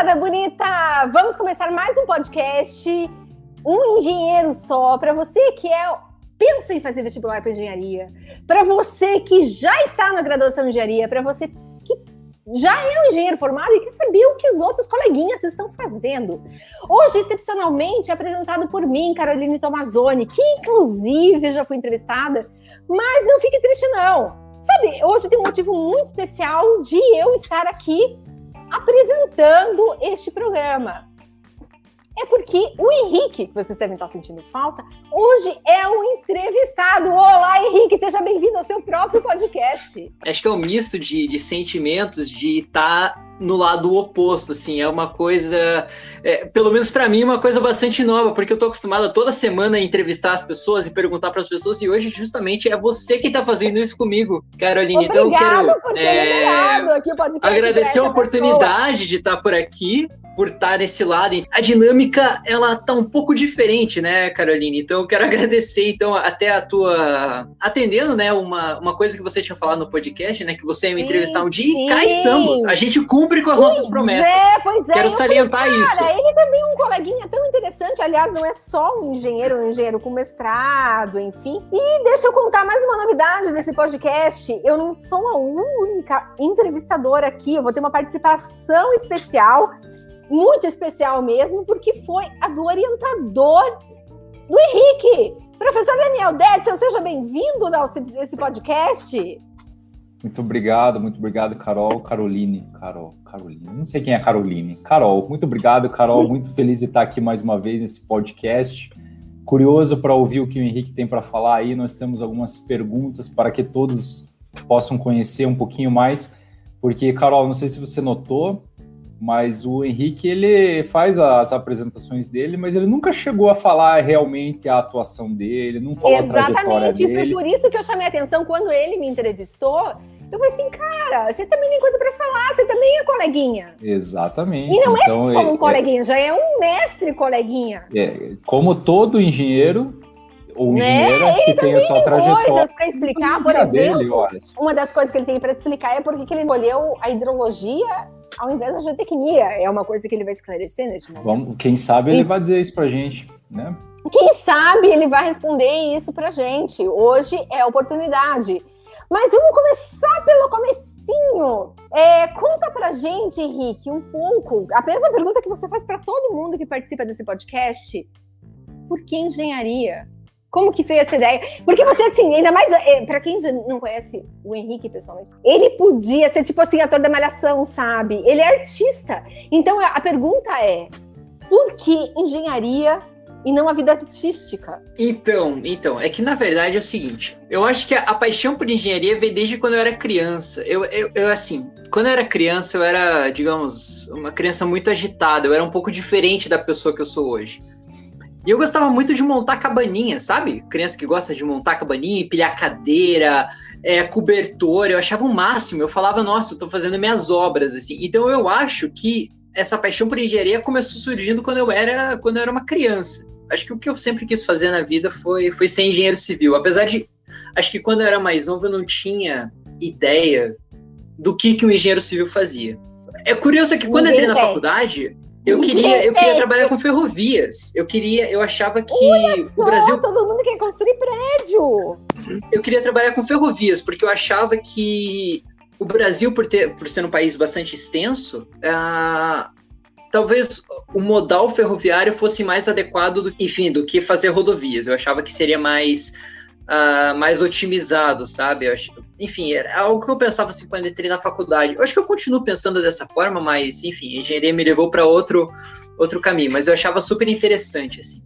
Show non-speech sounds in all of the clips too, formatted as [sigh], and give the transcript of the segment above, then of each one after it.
moçada bonita! Vamos começar mais um podcast. Um engenheiro só, para você que é pensa em fazer vestibular para engenharia, para você que já está na graduação de engenharia, para você que já é um engenheiro formado e quer saber o que os outros coleguinhas estão fazendo. Hoje, excepcionalmente, apresentado por mim, Caroline Tomazoni, que inclusive já fui entrevistada, mas não fique triste não. Sabe, hoje tem um motivo muito especial de eu estar aqui apresentando este programa. É porque o Henrique, que vocês devem estar sentindo falta, hoje é um entrevistado. Olá, Henrique, seja bem-vindo ao seu próprio podcast. Acho que é um misto de, de sentimentos de estar tá no lado oposto, assim, é uma coisa, é, pelo menos para mim, uma coisa bastante nova, porque eu tô acostumada toda semana a entrevistar as pessoas e perguntar para as pessoas, e hoje justamente é você que tá fazendo isso comigo, Caroline. Obrigado então eu quero é, o agradecer a oportunidade pessoa. de estar por aqui por estar nesse lado. A dinâmica, ela tá um pouco diferente, né, Caroline? Então, eu quero [laughs] agradecer, então, até a tua... Atendendo, né, uma, uma coisa que você tinha falado no podcast, né, que você ia me entrevistar um dia sim. e cá estamos. A gente cumpre com as pois nossas promessas. É, pois é. Quero salientar falei, isso. Cara, ele também é um coleguinha tão interessante. Aliás, não é só um engenheiro, um engenheiro com mestrado, enfim. E deixa eu contar mais uma novidade desse podcast. Eu não sou a única entrevistadora aqui. Eu vou ter uma participação especial muito especial mesmo, porque foi a do orientador do Henrique. Professor Daniel Detzel, seja bem-vindo a esse podcast. Muito obrigado, muito obrigado, Carol, Caroline, Carol, Caroline, não sei quem é Caroline. Carol, muito obrigado, Carol, muito feliz de estar aqui mais uma vez nesse podcast. Curioso para ouvir o que o Henrique tem para falar aí. Nós temos algumas perguntas para que todos possam conhecer um pouquinho mais, porque, Carol, não sei se você notou, mas o Henrique, ele faz as apresentações dele, mas ele nunca chegou a falar realmente a atuação dele, não falou Exatamente, a trajetória dele. Exatamente, foi por isso que eu chamei a atenção quando ele me entrevistou. Eu falei assim, cara, você também tem coisa para falar, você também é coleguinha. Exatamente. E não é então, é só um coleguinha, é, já é um mestre coleguinha. É, como todo engenheiro, ou né? engenheira que tem a sua trajetória. coisas para explicar, por exemplo. Dele, uma das coisas que ele tem para explicar é porque ele escolheu a hidrologia ao invés da geotecnia. É uma coisa que ele vai esclarecer neste momento. Vamos, quem sabe ele e... vai dizer isso pra gente, né? Quem sabe ele vai responder isso pra gente. Hoje é a oportunidade. Mas vamos começar pelo comecinho. É, conta pra gente, Henrique, um pouco, a mesma pergunta que você faz para todo mundo que participa desse podcast. Por que engenharia? Como que veio essa ideia? Porque você, assim, ainda mais, é, para quem não conhece o Henrique pessoalmente, ele podia ser tipo assim, ator da malhação, sabe? Ele é artista. Então a pergunta é: por que engenharia e não a vida artística? Então, então, é que na verdade é o seguinte: eu acho que a, a paixão por engenharia veio desde quando eu era criança. Eu, eu, eu, assim, quando eu era criança, eu era, digamos, uma criança muito agitada, eu era um pouco diferente da pessoa que eu sou hoje. E eu gostava muito de montar cabaninha, sabe? Criança que gosta de montar cabaninha, empilhar cadeira, é, cobertor, eu achava o máximo. Eu falava, nossa, eu tô fazendo minhas obras, assim. Então eu acho que essa paixão por engenharia começou surgindo quando eu era, quando eu era uma criança. Acho que o que eu sempre quis fazer na vida foi, foi ser engenheiro civil. Apesar de. Acho que quando eu era mais novo eu não tinha ideia do que, que um engenheiro civil fazia. É curioso que quando eu entrei na faculdade, eu queria, eu queria trabalhar com ferrovias. Eu queria, eu achava que só, o Brasil. Todo mundo quer construir prédio. Eu queria trabalhar com ferrovias, porque eu achava que o Brasil, por, ter, por ser um país bastante extenso, uh, talvez o modal ferroviário fosse mais adequado do, enfim, do que fazer rodovias. Eu achava que seria mais uh, mais otimizado, sabe? Eu acho, enfim, era algo que eu pensava assim quando entrei na faculdade. Eu acho que eu continuo pensando dessa forma, mas enfim, a engenharia me levou para outro outro caminho, mas eu achava super interessante assim.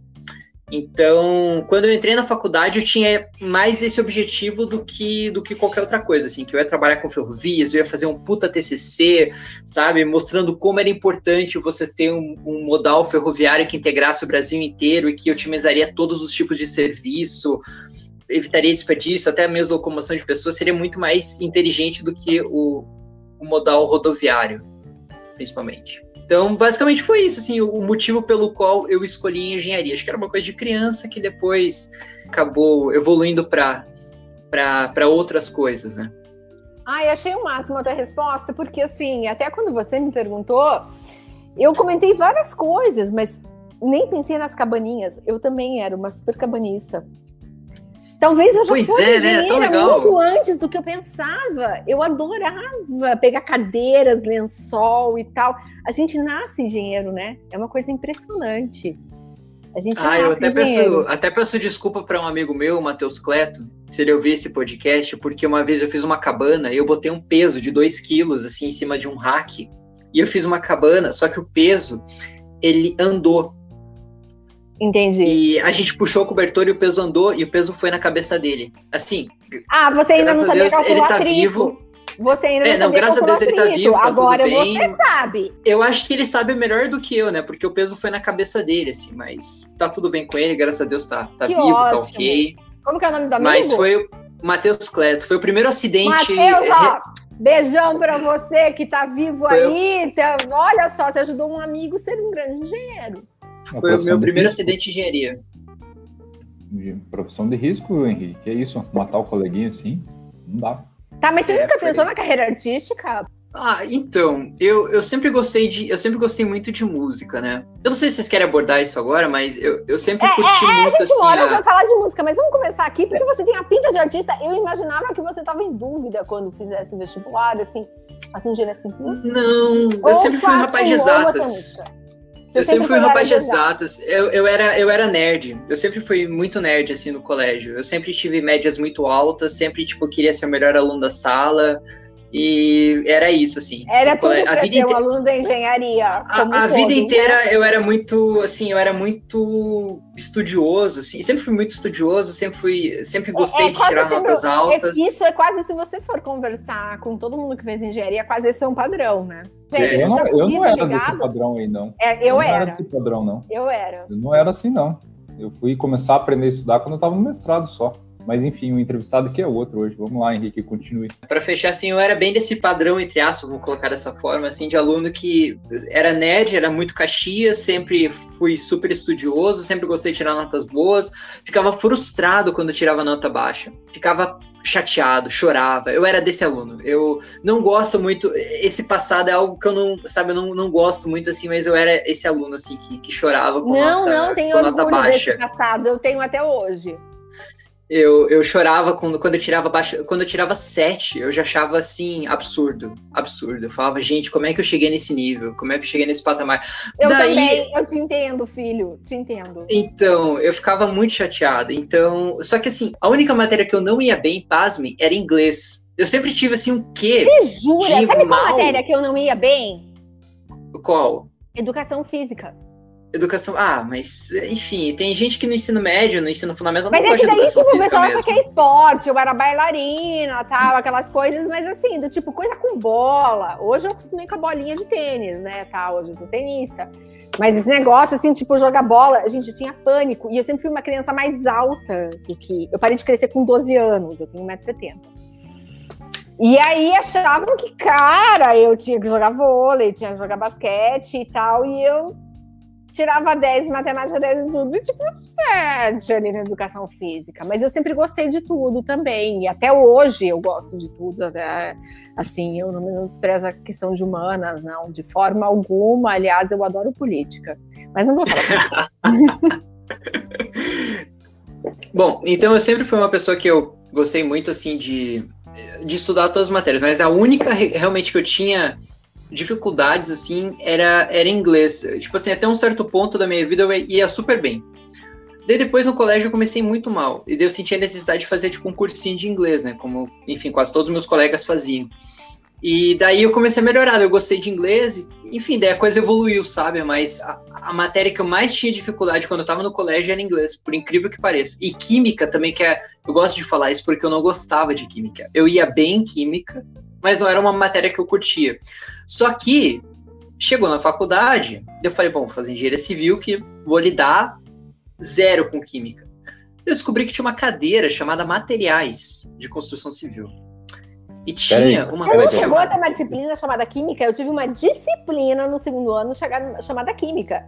Então, quando eu entrei na faculdade, eu tinha mais esse objetivo do que do que qualquer outra coisa, assim, que eu ia trabalhar com ferrovias, eu ia fazer um puta TCC, sabe, mostrando como era importante você ter um, um modal ferroviário que integrasse o Brasil inteiro e que otimizaria todos os tipos de serviço, evitaria desperdício, até mesmo locomoção de pessoas, seria muito mais inteligente do que o, o modal rodoviário, principalmente. Então, basicamente foi isso, assim, o motivo pelo qual eu escolhi engenharia. Acho que era uma coisa de criança que depois acabou evoluindo para outras coisas, né? Ai, achei o máximo a tua resposta, porque assim, até quando você me perguntou, Eu comentei várias coisas, mas nem pensei nas cabaninhas. Eu também era uma super cabanista. Talvez eu já Pois fosse é, né? Engenheira legal. muito antes do que eu pensava. Eu adorava pegar cadeiras, lençol e tal. A gente nasce engenheiro, né? É uma coisa impressionante. A gente Ah, eu nasce até engenheiro. peço, até peço desculpa para um amigo meu, o Matheus Cleto, se ele ouvir esse podcast, porque uma vez eu fiz uma cabana e eu botei um peso de 2 quilos assim em cima de um rack. E eu fiz uma cabana, só que o peso ele andou. Entendi. E a gente puxou o cobertor e o peso andou e o peso foi na cabeça dele. Assim, Ah, você ainda não sabia Deus calcular ele tá vivo. Você ainda É, não não, graças a Deus ele tá vivo, tá tudo Agora bem. você sabe. Eu acho que ele sabe melhor do que eu, né? Porque o peso foi na cabeça dele, assim, mas tá tudo bem com ele, graças a Deus tá, tá Que vivo, tá ótimo. ok. Como que é o nome do amigo? Mas foi o Matheus Cleto, foi o primeiro acidente. Matheus, é, ó, beijão pra você que tá vivo Foi aí. Tá- olha só, você ajudou um amigo a ser um grande engenheiro. Uma Foi o meu primeiro risco. acidente de engenharia. De profissão de risco, Henrique. Que é isso? Matar o coleguinha assim? Não dá. Tá, mas você É, nunca foi- pensou na carreira artística? Ah, então, eu, eu sempre gostei de. Eu sempre gostei muito de música, né? Eu não sei se vocês querem abordar isso agora, mas eu, eu sempre É, curti é, é, muito a gente assim. olha a- pra falar de música, mas vamos começar aqui, porque você tem a pinta de artista. Eu imaginava que você tava em dúvida quando fizesse vestibular, assim, assim, de assim. Não, eu ou sempre fui um rapaz de exatas. Você Eu sempre fui um rapaz de exatas. Eu, eu, era, eu era nerd. Eu sempre fui muito nerd, assim, no colégio. Eu sempre tive médias muito altas, sempre, tipo, queria ser o melhor aluno da sala. E era isso, assim. Era tudo a vida ser um aluno da engenharia. A, a todo, vida né? inteira eu era muito, assim, eu era muito estudioso, assim, sempre fui muito estudioso, sempre fui, sempre gostei é de quase tirar sempre- notas altas. É, isso é quase, se você for conversar com todo mundo que fez engenharia, quase esse é um padrão, né? É, eu, não, eu não muito era ligado. desse padrão aí, não. É, eu não era, desse padrão, não. eu era. Eu não era assim, não. Eu fui começar a aprender a estudar quando eu tava no mestrado só. Mas enfim, o entrevistado que é outro hoje. Vamos lá, Henrique, continue. Pra fechar, assim, eu era bem desse padrão, entre aspas, vou colocar dessa forma, assim, de aluno que era nerd, era muito caxias, sempre fui super estudioso, sempre gostei de tirar notas boas, ficava frustrado quando tirava nota baixa, ficava chateado, chorava. Eu era desse aluno. Eu não gosto muito, esse passado é algo que eu não, sabe, eu não, não gosto muito, assim, mas eu era esse aluno, assim, que, que chorava com Não, nota, não, tem com nota orgulho baixa. desse passado. Eu tenho até hoje. Eu, eu chorava quando, quando eu tirava baixa, quando eu tirava sete, eu já achava assim absurdo, absurdo. Eu falava, gente, como é que eu cheguei nesse nível? Como é que eu cheguei nesse patamar? Eu Daí- também, eu te entendo, filho, te entendo. Então, eu ficava muito chateado. Então, só que assim, a única matéria que eu não ia bem, pasmem, era inglês. Eu sempre tive assim um quê? Você jura? De Sabe qual mal? matéria que eu não ia bem? Qual? Educação física. Educação. Ah, mas enfim, tem gente que no ensino médio, no ensino fundamental Mas não é que daí, tipo, o pessoal acha mesmo. que é esporte, eu era bailarina, tal, aquelas coisas, mas assim, do tipo, coisa com bola. Hoje eu acostumei com a bolinha de tênis, né, tal, hoje eu sou tenista. Mas esse negócio, assim, tipo, jogar bola, gente, eu tinha pânico. E eu sempre fui uma criança mais alta do que... Eu parei de crescer com 12 anos, eu tenho 1,70m. E aí achavam que, cara, eu tinha que jogar vôlei, tinha que jogar basquete e tal, e eu tirava 10 em matemática, 10 em tudo, e tipo, 7 ali na educação física. Mas eu sempre gostei de tudo também, e até hoje eu gosto de tudo. Até, assim, eu não menosprezo a questão de humanas, não, de forma alguma. Aliás, eu adoro política. Mas não vou falar. [laughs] Bom, então eu sempre fui uma pessoa que eu gostei muito, assim, de, de estudar todas as matérias, mas a única re- realmente que eu tinha dificuldades, assim, era, era inglês. Tipo assim, até um certo ponto da minha vida eu ia super bem. Daí depois no colégio eu comecei muito mal. E daí eu senti a necessidade de fazer, tipo, um cursinho de inglês, né? Como, enfim, quase todos os meus colegas faziam. E daí eu comecei a melhorar, eu gostei de inglês, enfim, daí a coisa evoluiu, sabe? Mas a, a matéria que eu mais tinha dificuldade quando eu tava no colégio era inglês, por incrível que pareça. E química também, que é. Eu gosto de falar isso porque eu não gostava de química. Eu ia bem em química, mas não era uma matéria que eu curtia. Só que chegou na faculdade, eu falei, bom, vou fazer engenharia civil que vou lidar zero com química. Eu descobri que tinha uma cadeira chamada Materiais de Construção Civil. E tinha Peraí, uma Eu Peraí, não coisa chegou a chamada. ter uma disciplina chamada química, eu tive uma disciplina no segundo ano chamada química.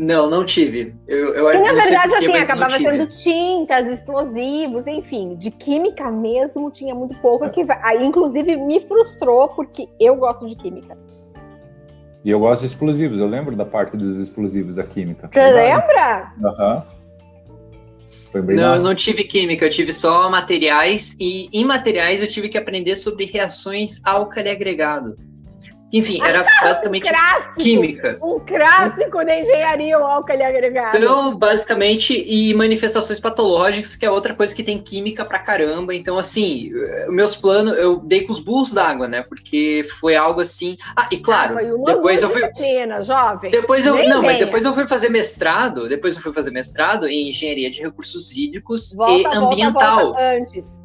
Não, não tive. Eu, eu Que na não sei verdade, assim, não acabava sendo tintas, explosivos, enfim, de química mesmo tinha muito pouco que aí, inclusive me frustrou porque eu gosto de química. E eu gosto de explosivos, eu lembro da parte dos explosivos da química. Você lembra? Aham. Uhum. Não, eu não tive química, eu tive só materiais, e em materiais eu tive que aprender sobre reações álcali agregado. Enfim, era basicamente um clássico, química. Um clássico da engenharia, o álcali agregado. Então, basicamente, e manifestações patológicas, que é outra coisa que tem química pra caramba. Então, assim, meus planos, eu dei com os burros d'água, né? Porque foi algo assim. Ah, e claro, ah, depois eu fui. Disciplina, jovem. Depois eu. Nem não, venha. mas depois eu fui fazer mestrado. Depois eu fui fazer mestrado em engenharia de recursos hídricos volta, e ambiental. Volta, antes.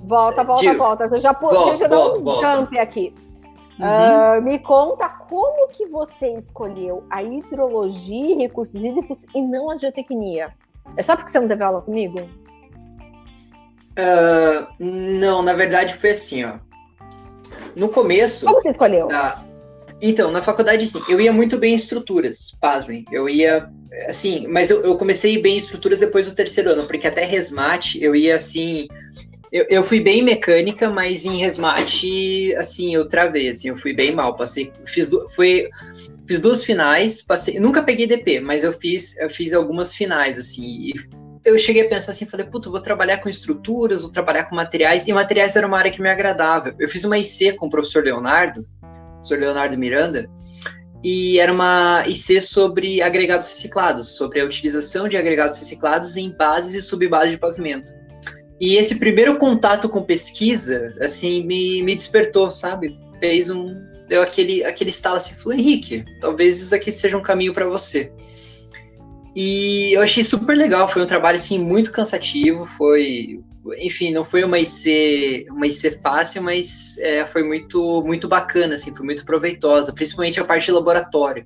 Volta, volta, volta. Você já, volta, você já deu um volta. jump aqui. Uhum. Uh, me conta como que você escolheu a hidrologia e recursos hídricos e não a geotecnia. É só porque você não teve aula comigo? Uh, não, na verdade foi assim, ó. No começo. Como você escolheu? Da... Então, na faculdade, sim, eu ia muito bem em estruturas, pasmem. Eu ia, assim, mas eu, eu comecei bem em estruturas depois do terceiro ano, porque até resmate eu ia, assim, eu, eu fui bem mecânica, mas em resmate, assim, eu travei, assim, eu fui bem mal. Passei, fiz, foi, fiz duas finais, passei, nunca peguei DP, mas eu fiz, eu fiz algumas finais, assim, eu cheguei a pensar assim, falei, puto, vou trabalhar com estruturas, vou trabalhar com materiais, e materiais era uma área que me agradava. Eu fiz uma IC com o professor Leonardo, professor Leonardo Miranda, e era uma IC sobre agregados reciclados, sobre a utilização de agregados reciclados em bases e subbases de pavimento. E esse primeiro contato com pesquisa, assim, me, me despertou, sabe? Fez um. Deu aquele, aquele estalo assim, falou, Henrique, talvez isso aqui seja um caminho para você. E eu achei super legal, foi um trabalho, assim, muito cansativo, foi. Enfim, não foi uma IC, uma IC fácil, mas é, foi muito, muito bacana, assim, foi muito proveitosa, principalmente a parte de laboratório.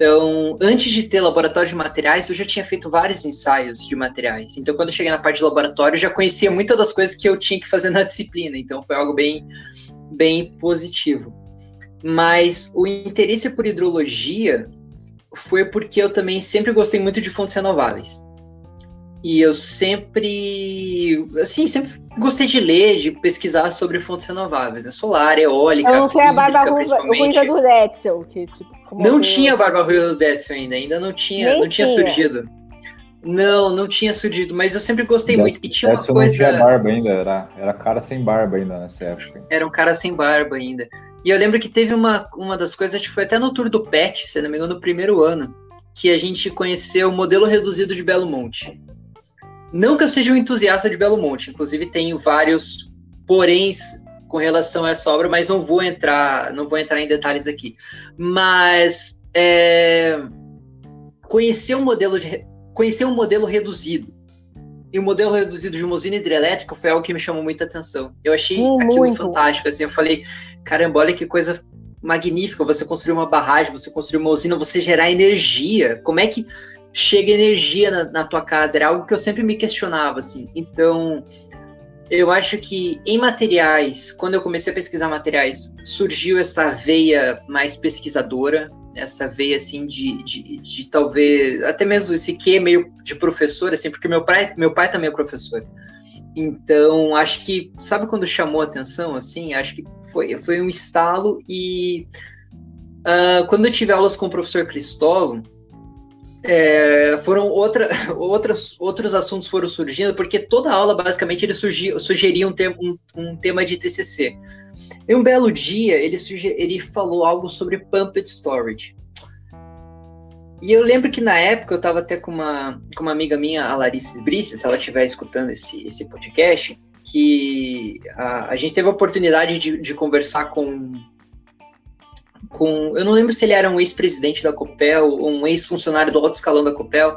Então, antes de ter laboratório de materiais, eu já tinha feito vários ensaios de materiais. Então, quando eu cheguei na parte de laboratório, eu já conhecia muitas das coisas que eu tinha que fazer [laughs] na disciplina. Então, foi algo bem, bem positivo. Mas o interesse por hidrologia foi porque eu também sempre gostei muito de fontes renováveis. E eu sempre, assim, sempre gostei de ler, de pesquisar sobre fontes renováveis, né? Solar, eólica, Eu não sei a barba ruiva do Detzel, que tipo... Não tinha barba ruiva do Detzel ainda, ainda não tinha, não tinha, tinha, surgido. Não, não tinha surgido, mas eu sempre gostei muito. E tinha uma coisa... não tinha barba ainda, era, era cara sem barba ainda nessa época. Era um cara sem barba ainda. E eu lembro que teve uma, uma das coisas, acho que foi até no tour do PET, se não me engano, no primeiro ano, que a gente conheceu o modelo reduzido de Belo Monte. Não que eu seja um entusiasta de Belo Monte, inclusive tenho vários poréns com relação a essa obra, mas não vou entrar, não vou entrar em detalhes aqui. Mas é, conhecer um modelo de, conhecer um modelo reduzido e o modelo reduzido de uma usina hidrelétrica foi algo que me chamou muita atenção. Eu achei Sim, aquilo muito. fantástico, assim, eu falei, caramba, olha que coisa magnífica, você construir uma barragem, você construir uma usina, você gerar energia, como é que chega energia na, na, tua casa, era algo que eu sempre me questionava, assim. Então, eu acho que em materiais, quando eu comecei a pesquisar materiais, surgiu essa veia mais pesquisadora, essa veia, assim, de, de, de talvez, até mesmo esse que meio de professor, assim, porque meu pai, meu pai também é professor. Então, acho que, sabe quando chamou a atenção, assim? Acho que foi, foi um estalo e... Uh, quando eu tive aulas com o professor Cristóvão, é, foram outra, [laughs] outras, outros assuntos foram surgindo, porque toda aula, basicamente, ele surgia, sugeria um, te, um, um, tema de TCC. E um belo dia, ele, ele falou algo sobre pumped storage. E eu lembro que na época eu estava até com uma, com uma amiga minha, a Larissa Brista, se ela estiver escutando esse, esse podcast, que a, a gente teve a oportunidade de, de conversar com com. Eu não lembro se ele era um ex-presidente da Copel ou um ex-funcionário do alto escalão da Copel.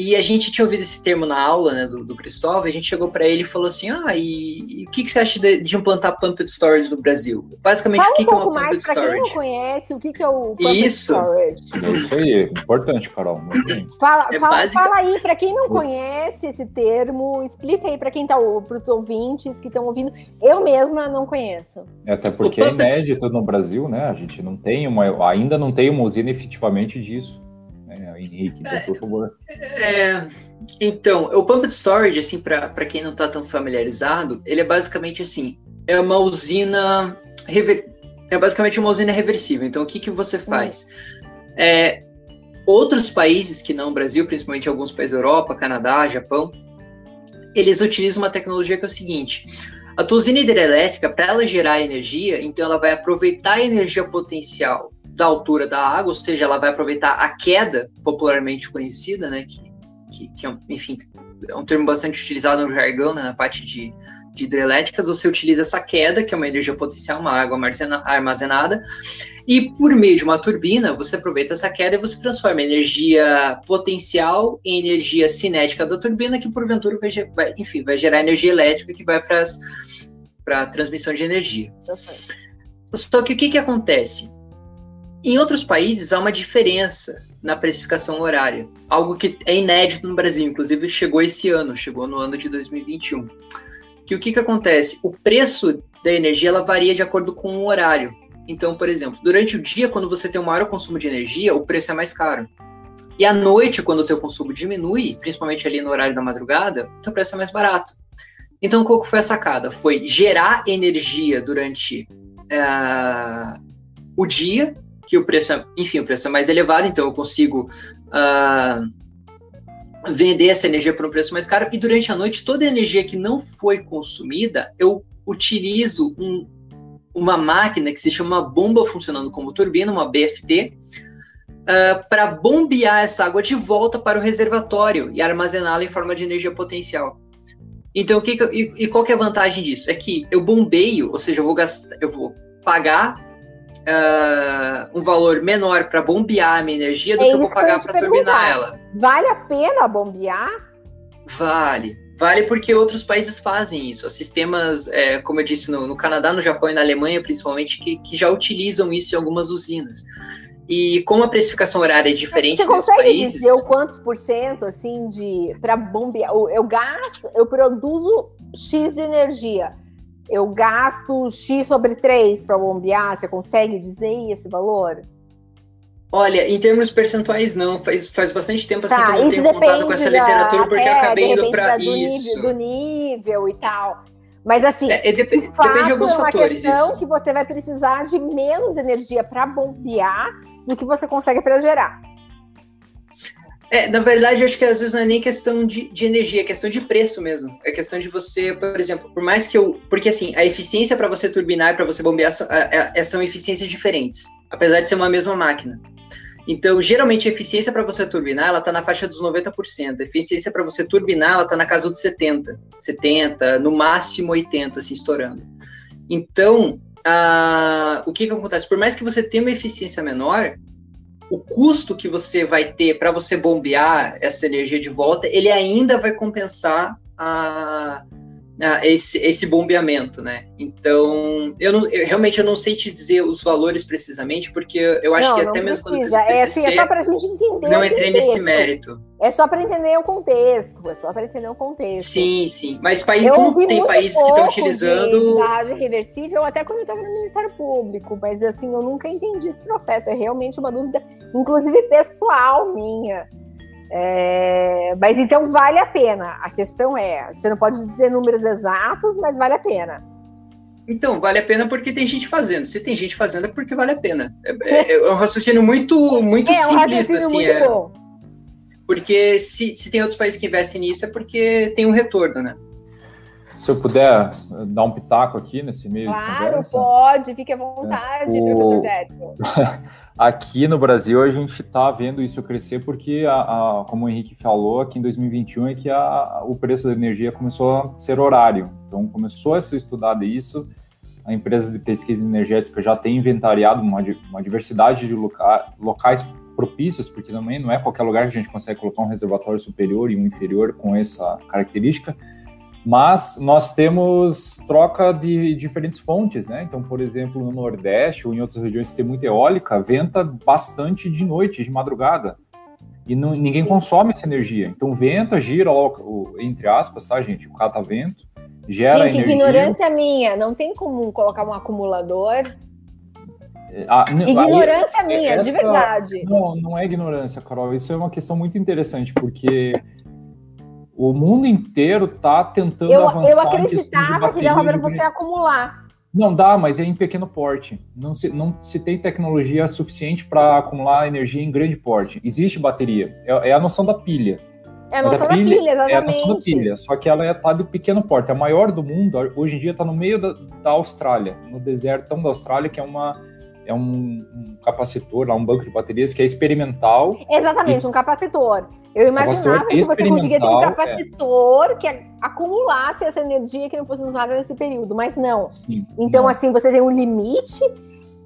E a gente tinha ouvido esse termo na aula né, do, do Cristóvão, a gente chegou para ele e falou assim: Ah, e, e o que, que você acha de, de, implantar pumped storage no Brasil? Basicamente, Fala o que, um que é uma pumped mais, storage? Quem não conhece, o que, que é o pumped Isso. storage? Isso aí, importante, Carol. Fala, é fala, basic... fala, aí, para quem não conhece esse termo, explica aí para quem está para os ouvintes que estão ouvindo. Eu mesma não conheço. É, até porque é inédito no Brasil, né? A gente não tem uma, ainda não tem uma usina efetivamente disso. Né? Henrique, então, por favor. É, então, o Pumped Storage, assim, para quem não está tão familiarizado, ele é basicamente assim, é uma usina é basicamente uma usina reversível. Então, o que, que você faz? É, outros países que não o Brasil, principalmente alguns países da Europa, Canadá, Japão, eles utilizam uma tecnologia que é o seguinte: a tua usina hidrelétrica, para ela gerar energia, então ela vai aproveitar a energia potencial da altura da água, ou seja, ela vai aproveitar a queda, popularmente conhecida, né, que, que, que é, enfim, é um termo bastante utilizado no jargão, né, na parte de, de hidrelétricas, você utiliza essa queda, que é uma energia potencial, uma água armazenada, e por meio de uma turbina, você aproveita essa queda e você transforma a energia potencial em energia cinética da turbina, que porventura vai, vai enfim, vai gerar energia elétrica que vai para a transmissão de energia. Só que o que, que acontece? Em outros países há uma diferença na precificação horária, algo que é inédito no Brasil, inclusive chegou esse ano, chegou no ano de 2021. Que o que, que acontece? O preço da energia ela varia de acordo com o horário. Então, por exemplo, durante o dia, quando você tem um maior consumo de energia, o preço é mais caro. E à noite, quando o teu consumo diminui, principalmente ali no horário da madrugada, o teu preço é mais barato. Então, qual foi a sacada? Foi gerar energia durante uh, o dia, que o preço, é, enfim, o preço é mais elevado, então eu consigo uh, vender essa energia por um preço mais caro, e durante a noite, toda a energia que não foi consumida, eu utilizo um uma máquina que se chama bomba funcionando como turbina, uma BFT, uh, ah, para bombear essa água de volta para o reservatório e armazená-la em forma de energia potencial. Então, o que, que e, e, qual que é a vantagem disso? É que eu bombeio, ou seja, eu vou gastar, eu vou pagar uh, um valor menor para bombear a minha energia do é que eu vou pagar para turbinar ela. Vale a pena bombear? Vale. Vale porque outros países fazem isso. Os sistemas, é, como eu disse, no, no, Canadá, no Japão e na Alemanha, principalmente, que, que, já utilizam isso em algumas usinas. E como a precificação horária é diferente Você consegue países... dizer o quantos por cento, assim, de... para bombear... Eu gasto, eu produzo X de energia. Eu gasto X sobre 3 para bombear. Você consegue dizer esse valor? Olha, em termos percentuais, não. Faz, faz bastante tempo assim tá, que eu não tenho contato com essa literatura, porque é, acabei indo para isso. Nível, do nível e tal. Mas assim, é, é, dep de fato, depende de alguns é uma fatores. questão isso. que você vai precisar de menos energia para bombear do que você consegue para gerar. É, na verdade, eu acho que às vezes não é nem questão de, de energia, é questão de preço mesmo. É questão de você, por exemplo, por mais que eu. Porque assim, a eficiência para você turbinar e para você bombear são, é, é, são eficiências diferentes, apesar de ser uma mesma máquina. Então, geralmente, a eficiência para você turbinar, ela está na faixa dos 90%. A eficiência para você turbinar, ela está na casa dos 70%. 70%, no máximo 80%, assim, estourando. Então, o que, que acontece? Por mais que você tenha uma eficiência menor, o custo que você vai ter para você bombear essa energia de volta, ele ainda vai compensar a, ah, esse, esse bombeamento, né? Então, eu, não, eu, realmente eu não sei te dizer os valores precisamente, porque eu acho não, que até mesmo quando eu fiz o TCC, é, assim, é só para a gente entender. Não entrei nesse mérito. É só para entender o contexto, é só para entender o contexto. Sim, sim. Mas país, tem países que estão utilizando. De reversível, até quando eu estava no Ministério Público, mas assim, eu nunca entendi esse processo. É realmente uma dúvida, inclusive pessoal minha. É, mas então vale a pena. A questão é, você não pode dizer números exatos, mas vale a pena. Então, vale a pena porque tem gente fazendo. Se tem gente fazendo, é porque vale a pena. É, é, [laughs] é um raciocínio muito, muito é, simplista, um assim. Muito é, bom. Porque se, se tem outros países que investem nisso, é porque tem um retorno, né? Se eu puder dar um pitaco aqui nesse meio claro, pode, fique à vontade, é, o... professor Décio. [laughs] aqui no Brasil a gente está vendo isso crescer porque, a, a, como o Henrique falou, aqui em 2021 é que a, o preço da energia começou a ser horário. Então começou a ser estudado isso. A empresa de pesquisa energética já tem inventariado uma, uma diversidade de loca, locais propícios, porque também não é qualquer lugar que a gente consegue colocar um reservatório superior e um inferior com essa característica mas nós temos troca de diferentes fontes, né? Então, por exemplo, no Nordeste ou em outras regiões que tem muita eólica, venta bastante de noite, de madrugada. E não, ninguém consome essa energia. Então, venta, gira, entre aspas, tá, gente? O catavento, gera gente, energia. ignorância minha, não tem como colocar um acumulador ah, ignorância aí, minha, essa, de verdade. Não, não é ignorância, Carol. Isso é uma questão muito interessante, porque o mundo inteiro está tentando eu, avançar. Eu acreditava que dava para você acumular. Não dá, mas é em pequeno porte. Não se, não se tem tecnologia suficiente para acumular energia em grande porte. Existe bateria, é, é a noção da pilha. É a noção a pilha, da pilha, exatamente. É a noção da pilha, só que ela é tá de pequeno porte. A maior do mundo, hoje em dia, está no meio da, da Austrália, no desertão da Austrália, que é uma é um, um, capacitor, lá, um banco de baterias que é experimental. Exatamente, e... um capacitor. Eu imaginava que você conseguia ter um é. capacitor é. que acumulasse essa energia que não fosse usada nesse período, mas não. Sim, então, não. assim, você tem um limite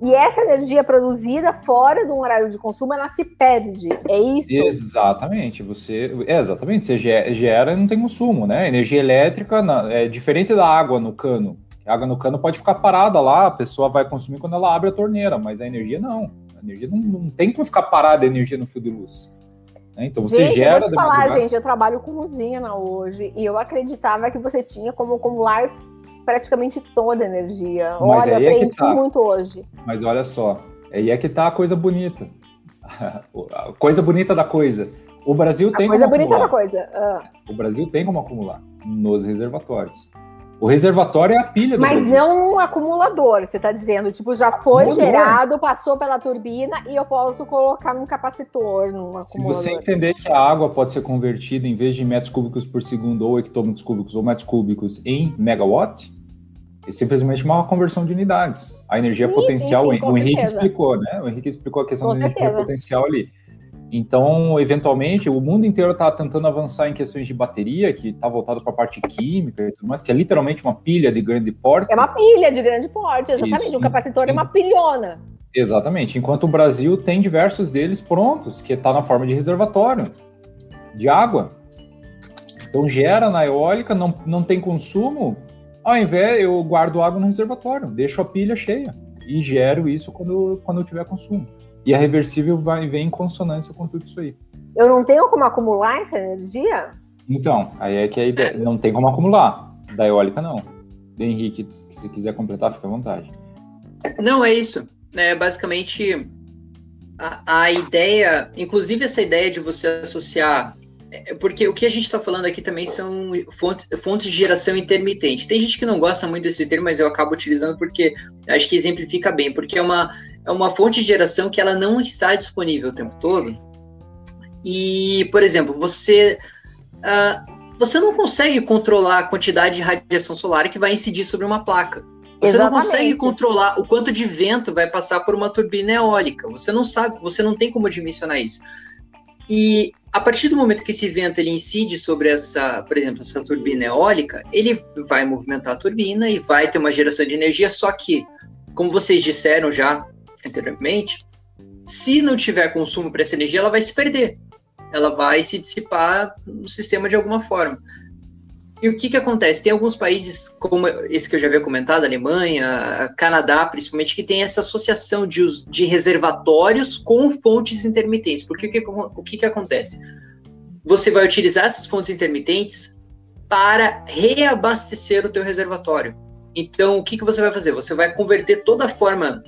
e essa energia produzida fora de um horário de consumo, ela se perde. É isso? Exatamente. Você, é, exatamente. Você gera e não tem consumo, né? Energia elétrica é diferente da água no cano. A água no cano pode ficar parada lá, a pessoa vai consumir quando ela abre a torneira, mas a energia não. A energia não, não tem como ficar parada a energia no fio de luz. Né? Então você gente, gera. Eu vou te falar, gente, eu trabalho com usina hoje e eu acreditava que você tinha como acumular praticamente toda a energia. Mas olha, aí é que tá. muito hoje. Mas olha só, aí é que tá a coisa bonita. [laughs] a coisa bonita da coisa. O Brasil tem a coisa como bonita acumular. da coisa. Ah. O Brasil tem como acumular nos reservatórios. O reservatório é a pilha do Mas não um acumulador, você está dizendo. Tipo, já foi acumulador. gerado, passou pela turbina e eu posso colocar num capacitor, num acumulador. Se você entender que a água pode ser convertida, em vez de metros cúbicos por segundo, ou hectômetros cúbicos, ou metros cúbicos, em megawatt, é simplesmente uma conversão de unidades. A energia sim, potencial, sim, sim, o Henrique certeza. explicou, né? O Henrique explicou a questão com da certeza. energia potencial ali. Então, eventualmente, o mundo inteiro está tentando avançar em questões de bateria, que está voltado para a parte química e tudo mais, que é literalmente uma pilha de grande porte. É uma pilha de grande porte, exatamente. Isso. Um capacitor é uma pilhona. Exatamente. Enquanto o Brasil tem diversos deles prontos, que está na forma de reservatório de água. Então, gera na eólica, não, não tem consumo. Ao invés, eu guardo água no reservatório, deixo a pilha cheia e gero isso quando, quando eu tiver consumo. E a reversível vai vem em consonância com tudo isso aí. Eu não tenho como acumular essa energia? Então, aí é que a ideia, não tem como acumular. Da eólica, não. Henrique, se quiser completar, fica à vontade. Não, é isso. É basicamente a, a ideia, inclusive essa ideia de você associar é, porque o que a gente está falando aqui também são fontes, fontes de geração intermitente. Tem gente que não gosta muito desse termo, mas eu acabo utilizando porque acho que exemplifica bem, porque é uma, é uma fonte de geração que ela não está disponível o tempo todo. E, por exemplo, você, uh, você não consegue controlar a quantidade de radiação solar que vai incidir sobre uma placa. Você Exatamente. não consegue controlar o quanto de vento vai passar por uma turbina eólica. Você não sabe, você não tem como dimensionar isso. E a partir do momento que esse vento ele incide sobre essa, por exemplo, essa turbina eólica, ele vai movimentar a turbina e vai ter uma geração de energia, só que, como vocês disseram já anteriormente, se não tiver consumo para essa energia, ela vai se perder. Ela vai se dissipar no sistema de alguma forma. E o que, que acontece? Tem alguns países, como esse que eu já havia comentado, Alemanha, Canadá, principalmente, que tem essa associação de, de reservatórios com fontes intermitentes. Porque o que, o que, que acontece? Você vai utilizar essas fontes intermitentes para reabastecer o teu reservatório. Então, o que, que você vai fazer? Você vai converter toda a forma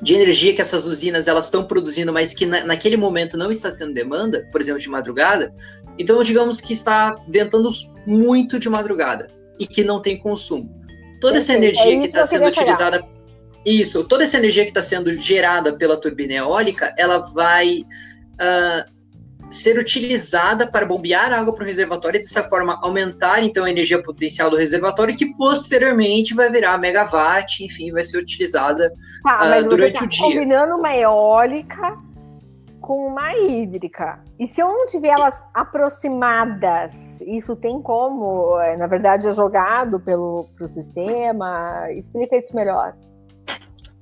de energia que essas usinas elas estão produzindo, mas que na, naquele momento não está tendo demanda, por exemplo, de madrugada. Então, digamos que está ventando muito de madrugada e que não tem consumo. Toda essa energia é que está sendo utilizada, chegar. isso, toda essa energia que está sendo gerada pela turbina eólica, ela vai uh, ser utilizada para bombear água para o reservatório e dessa forma aumentar então a energia potencial do reservatório que posteriormente vai virar megawatt, enfim, vai ser utilizada tá, uh, durante tá o dia. Combinando uma eólica com uma hídrica. E se eu não tiver elas aproximadas, isso tem como? É, na verdade, é jogado pelo pro sistema? Explica isso melhor.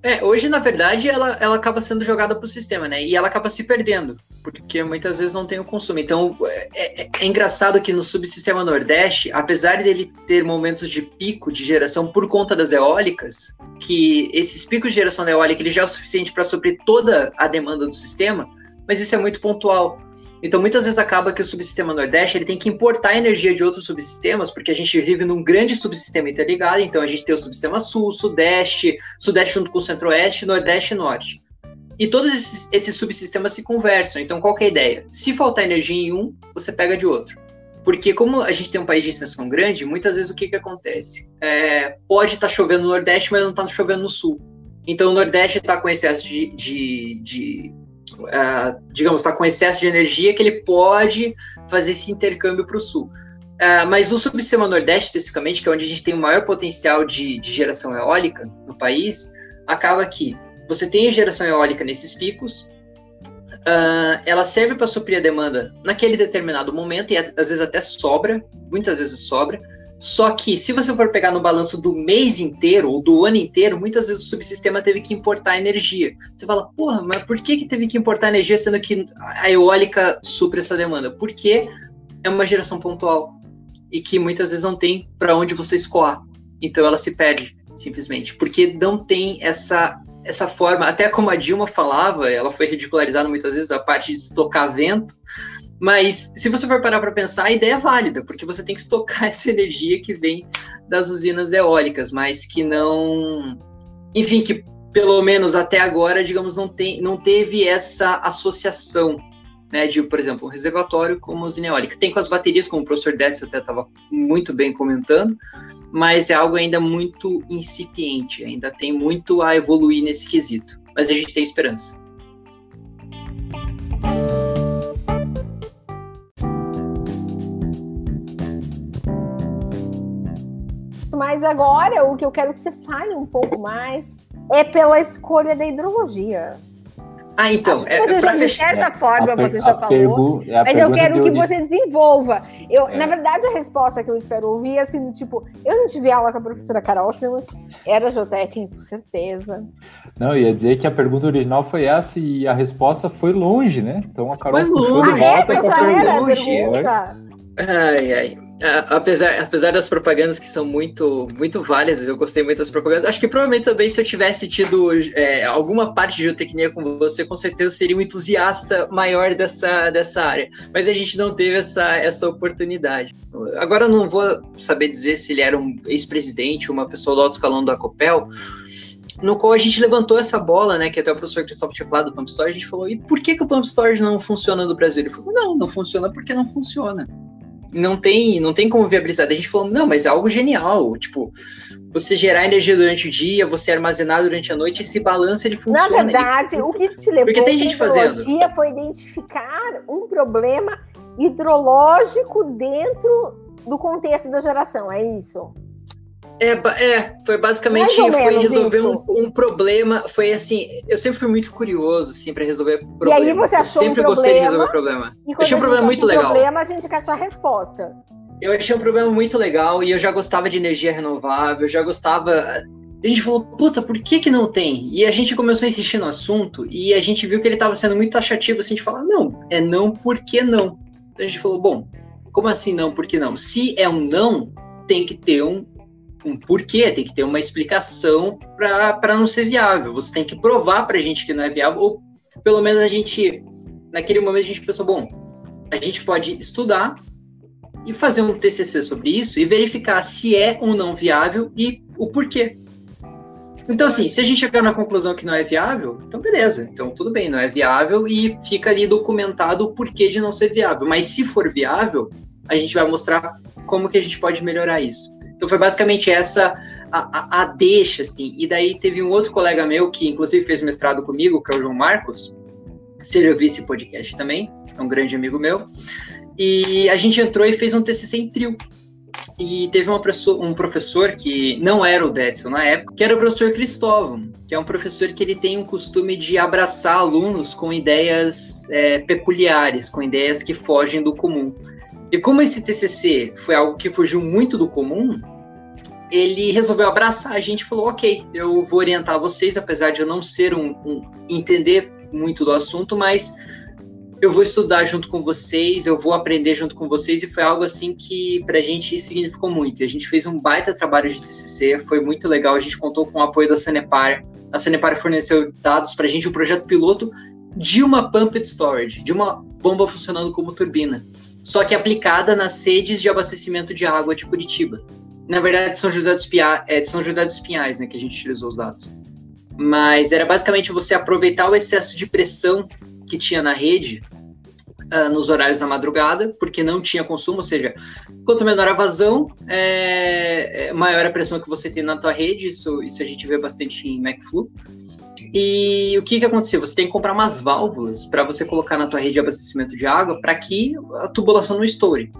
É, hoje, na verdade, ela, ela acaba sendo jogada para o sistema, né? E ela acaba se perdendo, porque muitas vezes não tem o consumo. Então, é, é, é, engraçado que no subsistema Nordeste, apesar dele ter momentos de pico de geração por conta das eólicas, que esses picos de geração da eólica ele já é o suficiente para suprir toda a demanda do sistema, mas isso é muito pontual. Então, muitas vezes acaba que o subsistema Nordeste ele tem que importar energia de outros subsistemas, porque a gente vive num grande subsistema interligado. Então, a gente tem o subsistema Sul, Sudeste, Sudeste junto com o Centro-Oeste, Nordeste e Norte. E todos esses, esses, subsistemas se conversam. Então, qual é a ideia? Se faltar energia em um, você pega de outro. Porque como a gente tem um país de extensão grande, muitas vezes o que, que acontece? É, pode estar tá chovendo no Nordeste, mas não está chovendo no Sul. Então o Nordeste está com excesso de, de, de uh, digamos, está com excesso de energia que ele pode fazer esse intercâmbio para o Sul. Uh, mas o subsistema Nordeste, especificamente, que é onde a gente tem o maior potencial de, de geração eólica no país, acaba que você tem geração eólica nesses picos, uh, ela serve para suprir a demanda naquele determinado momento, e às vezes até sobra, muitas vezes sobra, só que, se você for pegar no balanço do mês inteiro ou do ano inteiro, muitas vezes o subsistema teve que importar energia. Você fala, porra, mas por que, que teve que importar energia sendo que a eólica supre essa demanda? Porque é uma geração pontual e que muitas vezes não tem para onde você escoar. Então ela se perde, simplesmente. Porque não tem essa, essa forma. Até como a Dilma falava, ela foi ridicularizada muitas vezes, a parte de estocar vento mas se você for parar para pensar, a ideia é válida, porque você tem que estocar [laughs] essa energia que vem das usinas eólicas, mas que não. Enfim, que pelo menos até agora, digamos, não, tem, não teve essa associação né, de, por exemplo, um reservatório como usina eólica. Tem com as baterias, como o professor Detz até estava muito bem comentando, mas é algo ainda muito incipiente, ainda tem muito a evoluir nesse quesito. Mas a gente tem esperança. Mas agora o que eu quero que você fale um pouco mais é pela escolha da hidrologia. Ah, então. É, você já, de certa forma, a você já falou. É mas eu quero que você desenvolva. Eu, é. Na verdade, a resposta que eu espero ouvir é assim: tipo, eu não tive aula com a professora Carol, senão era geotécnico, certeza. Não, ia dizer que a pergunta original foi essa e a resposta foi longe, né? Então a Carol foi puxou longe. de volta com a pergunta. Ai, ai. É, apesar, apesar das propagandas que são muito, muito válidas, eu gostei muito das propagandas. Acho que provavelmente também se eu tivesse tido é, alguma parte de geotecnia com você, com certeza eu seria um entusiasta maior dessa, dessa área. Mas a gente não teve essa, essa oportunidade. Agora eu não vou saber dizer se ele era um ex-presidente, uma pessoa do alto escalão da Copel, no qual a gente levantou essa bola, né, que até o professor Cristóvão tinha falado do Pump Storage, a gente falou, e por que, que o Pump Storage não funciona no Brasil? Ele falou, não, não funciona porque não funciona não tem, não tem como viabilizar. A gente falou, não, mas é algo genial. Tipo, você gerar energia durante o dia, você armazenar durante a noite, esse balanço ele funciona. Na verdade, ele... o que te levou Porque tem gente fazendo. foi identificar um problema hidrológico dentro do contexto da geração, é isso? É, é, foi basicamente foi resolver um, um, problema. Foi assim, eu sempre fui muito curioso, assim, para resolver problema. E aí você achou eu sempre um gostei de resolver problema. Eu achei um problema muito um legal. problema, a gente quer a resposta. Eu achei um problema muito legal e eu já gostava de energia renovável, eu já gostava. A gente falou, puta, por que que não tem? E a gente começou a insistir no assunto e a gente viu que ele estava sendo muito taxativo, assim, de falar, não, é não, por que não? Então a gente falou, bom, como assim não, por que não? Se é um não, tem que ter um um porquê, tem que ter uma explicação para não ser viável. Você tem que provar para a gente que não é viável, ou pelo menos a gente, naquele momento, a gente pensou: bom, a gente pode estudar e fazer um TCC sobre isso e verificar se é ou não viável e o porquê. Então, assim, se a gente chegar na conclusão que não é viável, então beleza. Então, tudo bem, não é viável e fica ali documentado o porquê de não ser viável. Mas se for viável, a gente vai mostrar como que a gente pode melhorar isso. Então foi basicamente essa a, a, a, deixa, assim. E daí teve um outro colega meu que inclusive fez mestrado comigo, que é o João Marcos. Se ele ouvir esse podcast também, é um grande amigo meu. E a gente entrou e fez um TCC em trio. E teve uma, um professor que não era o Detson na época, que era o professor Cristóvão, que é um professor que ele tem um costume de abraçar alunos com ideias é, peculiares, com ideias que fogem do comum. E como esse TCC foi algo que fugiu muito do comum, ele resolveu abraçar a gente e falou: Ok, eu vou orientar vocês, apesar de eu não ser um, um entender muito do assunto, mas eu vou estudar junto com vocês, eu vou aprender junto com vocês, e foi algo assim que para a gente significou muito. A gente fez um baita trabalho de TCC, foi muito legal, a gente contou com o apoio da Sanepar. A Sanepar forneceu dados para a gente, um projeto piloto de uma pumped storage, de uma bomba funcionando como turbina só que aplicada nas sedes de abastecimento de água de Curitiba. Na verdade, São José dos, Pia, é, de São José dos Pinhais, né, que a gente utilizou os dados. Mas era basicamente você aproveitar o excesso de pressão que tinha na rede uh, nos horários da madrugada, porque não tinha consumo, ou seja, quanto menor a vazão, é, é maior a pressão que você tem na tua rede, isso, isso a gente vê bastante em MacFlu. E o que, que aconteceu? Você tem que comprar umas válvulas para você colocar na tua rede de abastecimento de água para que a tubulação não estoure.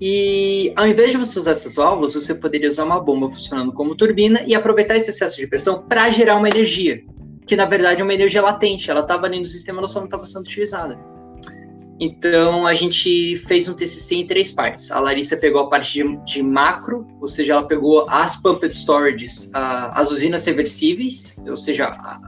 E ao invés de você usar essas válvulas, você poderia usar uma bomba funcionando como turbina e aproveitar esse excesso de pressão para gerar uma energia, que na verdade é uma energia latente, ela estava ali no sistema, ela só não estava sendo utilizada. Então a gente fez um TCC em três partes. A Larissa pegou a parte de, de macro, ou seja, ela pegou as pumped storages, as usinas reversíveis, ou seja,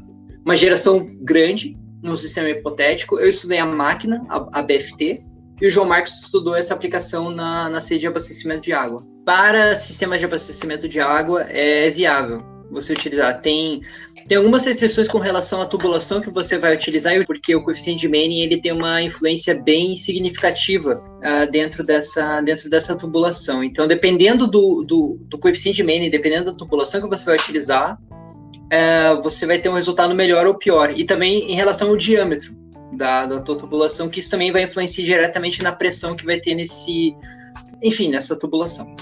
uma geração grande num sistema hipotético. Eu estudei a máquina, a, a BFT, e o João Marcos estudou essa aplicação na, na sede de abastecimento de água. Para sistemas de abastecimento de água é viável você utilizar. Tem, tem algumas restrições com relação à tubulação que você vai utilizar, porque o coeficiente de Manning ele tem uma influência bem significativa uh, dentro, dessa, dentro dessa tubulação. Então, dependendo do, do, do coeficiente de Manning, dependendo da tubulação que você vai utilizar, uh, você vai ter um resultado melhor ou pior. E também em relação ao diâmetro da, da tua tubulação, que isso também vai influenciar diretamente na pressão que vai ter nesse, enfim, nessa tubulação.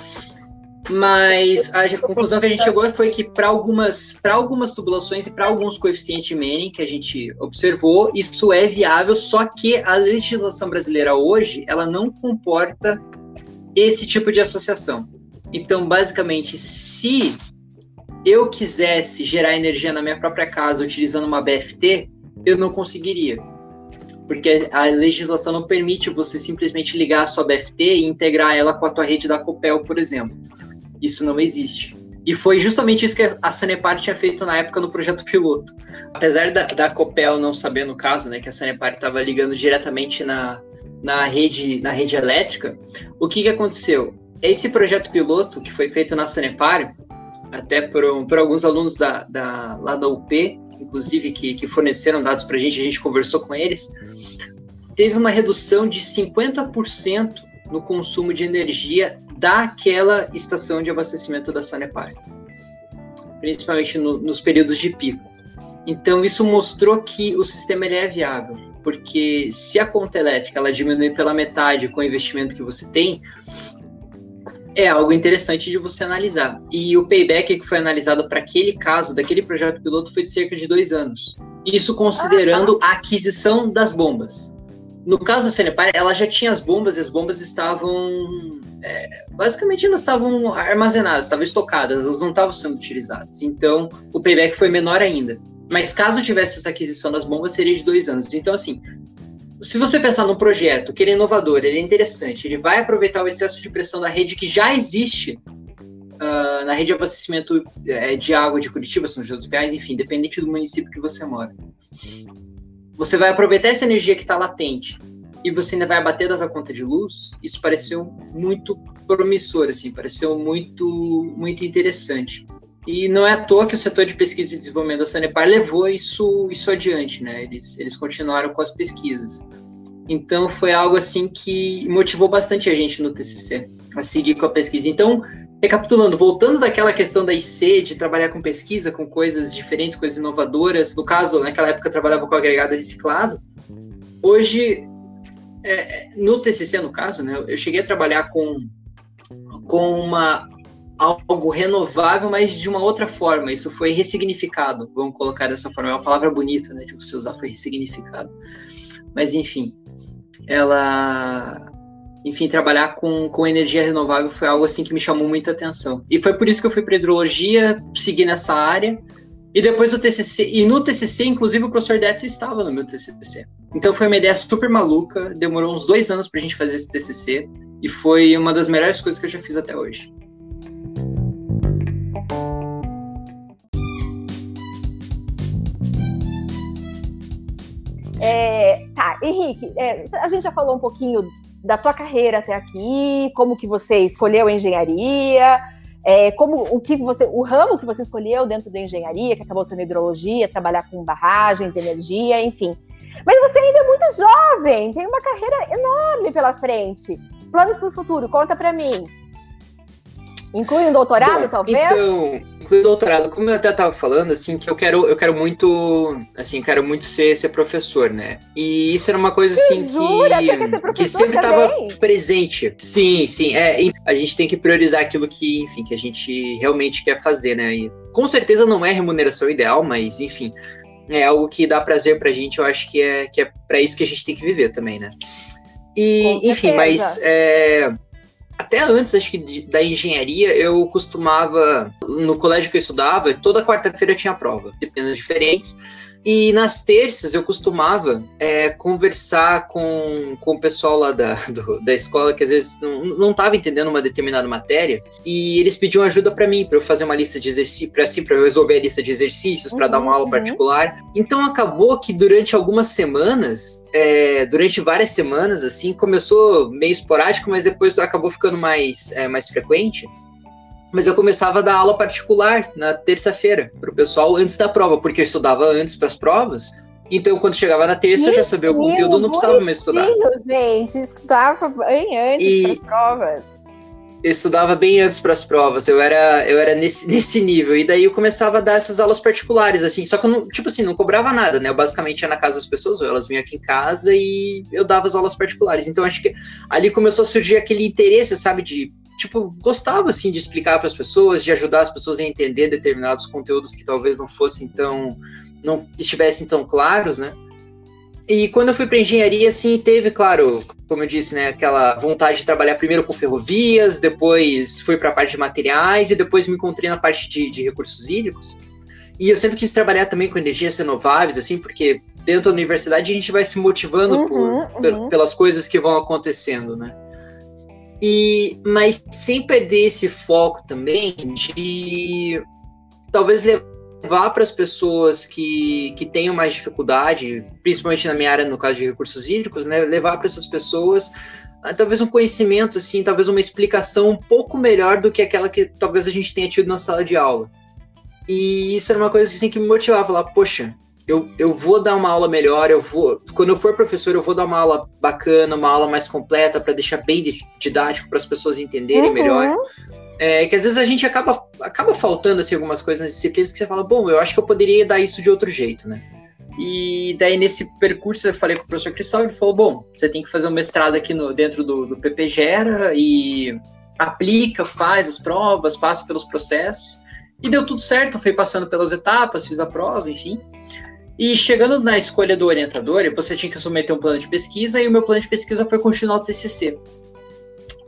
Mas a conclusão que a gente chegou foi que para algumas, algumas tubulações e para alguns coeficientes de Manning que a gente observou, isso é viável, só que a legislação brasileira hoje, ela não comporta esse tipo de associação. Então, basicamente, se eu quisesse gerar energia na minha própria casa utilizando uma BFT, eu não conseguiria porque a legislação não permite você simplesmente ligar a sua BFT e integrar ela com a tua rede da Copel, por exemplo. Isso não existe. E foi justamente isso que a Sanepar tinha feito na época no projeto piloto. Apesar da, da Copel não saber, no caso, né, que a Sanepar estava ligando diretamente na, na, rede, na rede elétrica, o que, que aconteceu? Esse projeto piloto que foi feito na Sanepar, até por, por alguns alunos da, da, lá da UP, inclusive, que, que forneceram dados para a gente, a gente conversou com eles, teve uma redução de 50% no consumo de energia daquela estação de abastecimento da Sanepar, principalmente no, nos períodos de pico. Então, isso mostrou que o sistema ele é viável, porque se a conta elétrica ela diminui pela metade com o investimento que você tem, é algo interessante de você analisar. E o payback que foi analisado para aquele caso, daquele projeto piloto, foi de cerca de dois anos. Isso considerando a aquisição das bombas. No caso da Cenepar, ela já tinha as bombas e as bombas estavam. É, basicamente, elas estavam armazenadas, estavam estocadas, elas não estavam sendo utilizadas. Então, o payback foi menor ainda. Mas caso tivesse essa aquisição das bombas, seria de dois anos. Então, assim, se você pensar num projeto que ele é inovador, ele é interessante, ele vai aproveitar o excesso de pressão da rede que já existe uh, na rede de abastecimento uh, de água de Curitiba, São José dos Pinhais, enfim, dependente do município que você mora. Você vai aproveitar essa energia que está latente e você ainda vai abater da sua conta de luz. Isso pareceu muito promissor, assim, pareceu muito, muito interessante. E não é à toa que o setor de pesquisa e desenvolvimento da Sanepar levou isso, isso adiante, né? Eles, eles continuaram com as pesquisas. Então foi algo assim que motivou bastante a gente no TCC a seguir com a pesquisa. Então, recapitulando, voltando daquela questão da IC, de trabalhar com pesquisa, com coisas diferentes, coisas inovadoras, no caso, naquela época eu trabalhava com agregado reciclado, hoje, é, no TCC, no caso, né, eu cheguei a trabalhar com, com uma algo renovável, mas de uma outra forma. Isso foi ressignificado, vamos colocar dessa forma. É uma palavra bonita, né, de você usar, foi ressignificado. Mas, enfim, ela... Enfim, trabalhar com, com energia renovável foi algo assim que me chamou muita atenção. E foi por isso que eu fui para hidrologia, segui nessa área. E depois do TCC, e no TCC, inclusive, o professor Detson estava no meu TCC. Então foi uma ideia super maluca, demorou uns dois anos para a gente fazer esse TCC, e foi uma das melhores coisas que eu já fiz até hoje. Henrique, é, a gente já falou um pouquinho da tua carreira até aqui, como que você escolheu a engenharia, é, como o que você, o ramo que você escolheu dentro da engenharia, que acabou sendo hidrologia, trabalhar com barragens, energia, enfim. Mas você ainda é muito jovem, tem uma carreira enorme pela frente. Planos para o futuro, conta para mim. Inclui um doutorado, Bom, talvez? Então, concluir o doutorado, como eu até estava falando, assim, que eu quero, eu quero muito, assim, quero muito ser, ser professor, né? E isso era uma coisa, assim, que, que sempre estava presente. Sim, sim, é, a gente tem que priorizar aquilo que, enfim, que a gente realmente quer fazer, né? E, com certeza não é remuneração ideal, mas, enfim, é algo que dá prazer pra gente, eu acho que é, que é para isso que a gente tem que viver também, né? E, enfim, mas é, até antes, acho que de, da engenharia, eu costumava, no colégio que eu estudava, toda quarta-feira tinha prova, disciplinas diferentes. E nas terças eu costumava é, conversar com, com o pessoal lá da, do, da escola que às vezes não estava entendendo uma determinada matéria e eles pediam ajuda para mim, para eu fazer uma lista de exercícios, para assim, para eu resolver a lista de exercícios, para uhum, dar uma aula uhum. particular. Então acabou que durante algumas semanas, é, durante várias semanas, assim, começou meio esporádico, mas depois acabou ficando mais, é, mais frequente mas eu começava a dar aula particular na terça-feira para o pessoal antes da prova, porque eu estudava antes para as provas. Então, quando chegava na terça, eu já sabia o conteúdo, não precisava mais estudar. gente, estudava bem antes e... para as provas. Eu estudava bem antes para as provas, eu era, eu era nesse, [laughs] nesse nível. E daí eu começava a dar essas aulas particulares, assim. Só que eu não, tipo assim, não cobrava nada, né? Eu basicamente ia na casa das pessoas, ou elas vinham aqui em casa e eu dava as aulas particulares. Então acho que ali começou a surgir aquele interesse, sabe, de tipo, gostava assim de explicar para as pessoas, de ajudar as pessoas a entender determinados conteúdos que talvez não fossem tão não estivessem tão claros, né? E quando eu fui para engenharia, assim, teve, claro, como eu disse, né, aquela vontade de trabalhar primeiro com ferrovias, depois fui para a parte de materiais e depois me encontrei na parte de, de recursos hídricos. E eu sempre quis trabalhar também com energias renováveis, assim, porque dentro da universidade a gente vai se motivando uhum, por, uhum. pelas coisas que vão acontecendo, né? E, mas sem perder esse foco também de talvez levar para as pessoas que, que tenham mais dificuldade, principalmente na minha área, no caso de recursos hídricos, né, levar para essas pessoas ah, talvez um conhecimento, assim, talvez uma explicação um pouco melhor do que aquela que talvez a gente tenha tido na sala de aula. E isso era uma coisa assim, que me motivava lá, poxa, eu, eu vou dar uma aula melhor, eu vou. Quando eu for professor, eu vou dar uma aula bacana, uma aula mais completa, para deixar bem didático para as pessoas entenderem uhum. melhor. É, que às vezes a gente acaba, acaba faltando assim, algumas coisas nas disciplinas que você fala, bom, eu acho que eu poderia dar isso de outro jeito, né? E daí nesse percurso eu falei com o professor Cristóvão, ele falou, bom, você tem que fazer um mestrado aqui no, dentro do, do PP Gera e aplica, faz as provas, passa pelos processos. E deu tudo certo, fui passando pelas etapas, fiz a prova, enfim. E chegando na escolha do orientador, você tinha que submeter um plano de pesquisa, e o meu plano de pesquisa foi continuar o TCC.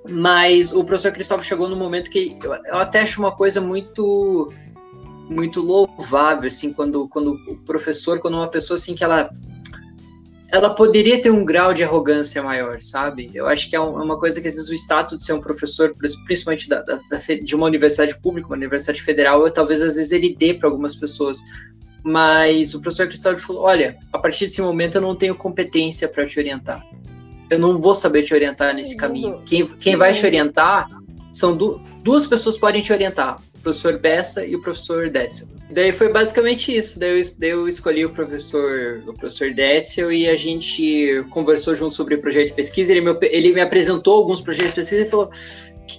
Mas o professor Cristóvão chegou no momento que eu, eu até acho uma coisa muito muito louvável, assim, quando, quando o professor, quando uma pessoa, assim, que ela ela poderia ter um grau de arrogância maior, sabe? Eu acho que é, é uma coisa que às vezes o status de ser um professor, principalmente da, da, da, de uma universidade pública, uma universidade federal, talvez às vezes ele dê para algumas pessoas. Mas o professor Cristóvão falou: olha, a partir desse momento eu não tenho competência para te orientar. Eu não vou saber te orientar nesse caminho. Quem, quem vai te orientar são du duas pessoas podem te orientar: o professor Bessa e o professor Detzel. Daí foi basicamente isso. Daí eu, daí eu, escolhi o professor, o professor Detzel e a gente conversou junto sobre o projeto de pesquisa. Ele me, ele me apresentou alguns projetos de pesquisa e falou: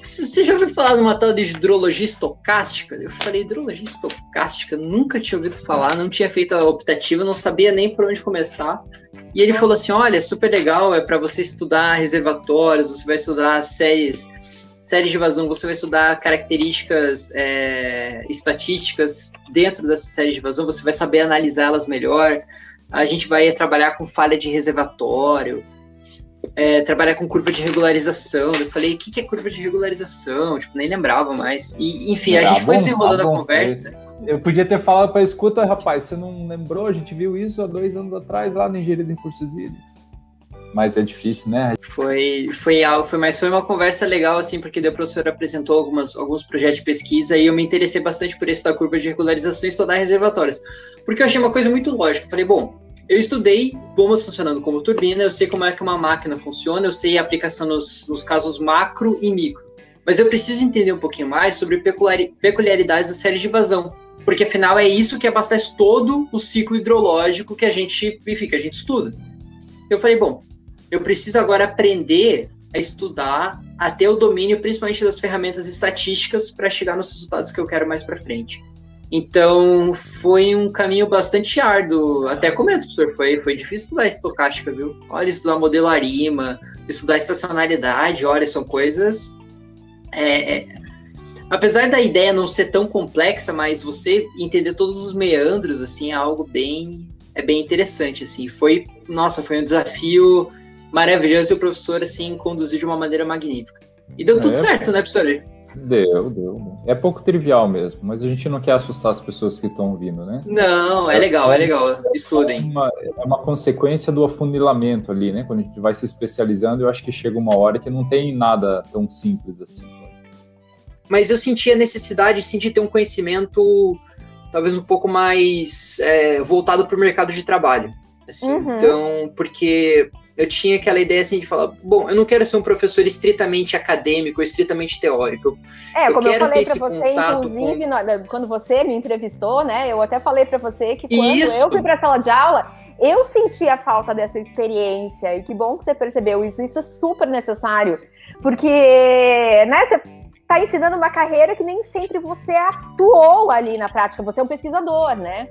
você já ouviu falar de uma tal de hidrologia estocástica? Eu falei, hidrologia estocástica? Nunca tinha ouvido falar, não tinha feito a optativa, não sabia nem por onde começar. E ele falou assim: olha, é super legal, é para você estudar reservatórios, você vai estudar séries, séries de vazão, você vai estudar características é, estatísticas dentro dessa série de vazão, você vai saber analisá-las melhor. A gente vai trabalhar com falha de reservatório é, trabalhar com curva de regularização. Eu falei, o que, que é curva de regularização? Tipo, nem lembrava mais. E, enfim, a gente foi desenrolando a conversa. Eu podia ter falado para escuta, rapaz, você não lembrou? A gente viu isso há dois anos atrás lá no Engenharia de Recursos Hídricos. Mas é difícil, né? Foi, foi algo, foi, mas foi uma conversa legal, assim, porque o professor apresentou algumas, alguns projetos de pesquisa e eu me interessei bastante por esse da curva de regularização e estudar reservatórios. Porque eu achei uma coisa muito lógica. falei, bom, eu estudei bombas funcionando como turbina, eu sei como é que uma máquina funciona, eu sei a aplicação nos, nos casos macro e micro. Mas eu preciso entender um pouquinho mais sobre peculiaridades da série de vazão, porque afinal é isso que abastece todo o ciclo hidrológico que a gente, enfim, que a gente estuda. Eu falei, bom, eu preciso agora aprender a estudar até o domínio, principalmente das ferramentas estatísticas, para chegar nos resultados que eu quero mais para frente. Então foi um caminho bastante árduo. Até comento, professor, foi, foi difícil estudar estocástica, viu? Olha, estudar modelarima, estudar estacionalidade, olha, são coisas. É, é, apesar da ideia não ser tão complexa, mas você entender todos os meandros, assim, é algo bem. É bem interessante, assim. Foi, nossa, foi um desafio maravilhoso e o professor, assim, conduziu de uma maneira magnífica. E deu é, tudo certo, né, professor? Deu, deu. É pouco trivial mesmo, mas a gente não quer assustar as pessoas que estão ouvindo, né? Não, é legal, é legal. Estudem. É uma, é uma consequência do afunilamento ali, né? Quando a gente vai se especializando, eu acho que chega uma hora que não tem nada tão simples assim. Mas eu senti a necessidade, sim, de ter um conhecimento talvez um pouco mais é, voltado para o mercado de trabalho. Assim. Uhum. Então, porque eu tinha aquela ideia assim de falar, bom, eu não quero ser um professor estritamente acadêmico, estritamente teórico. É, eu como eu falei para você, inclusive, com... quando você me entrevistou, né? Eu até falei para você que quando isso. eu fui para a sala de aula, eu senti a falta dessa experiência. E que bom que você percebeu isso. Isso é super necessário. Porque, né, você está ensinando uma carreira que nem sempre você atuou ali na prática. Você é um pesquisador, né?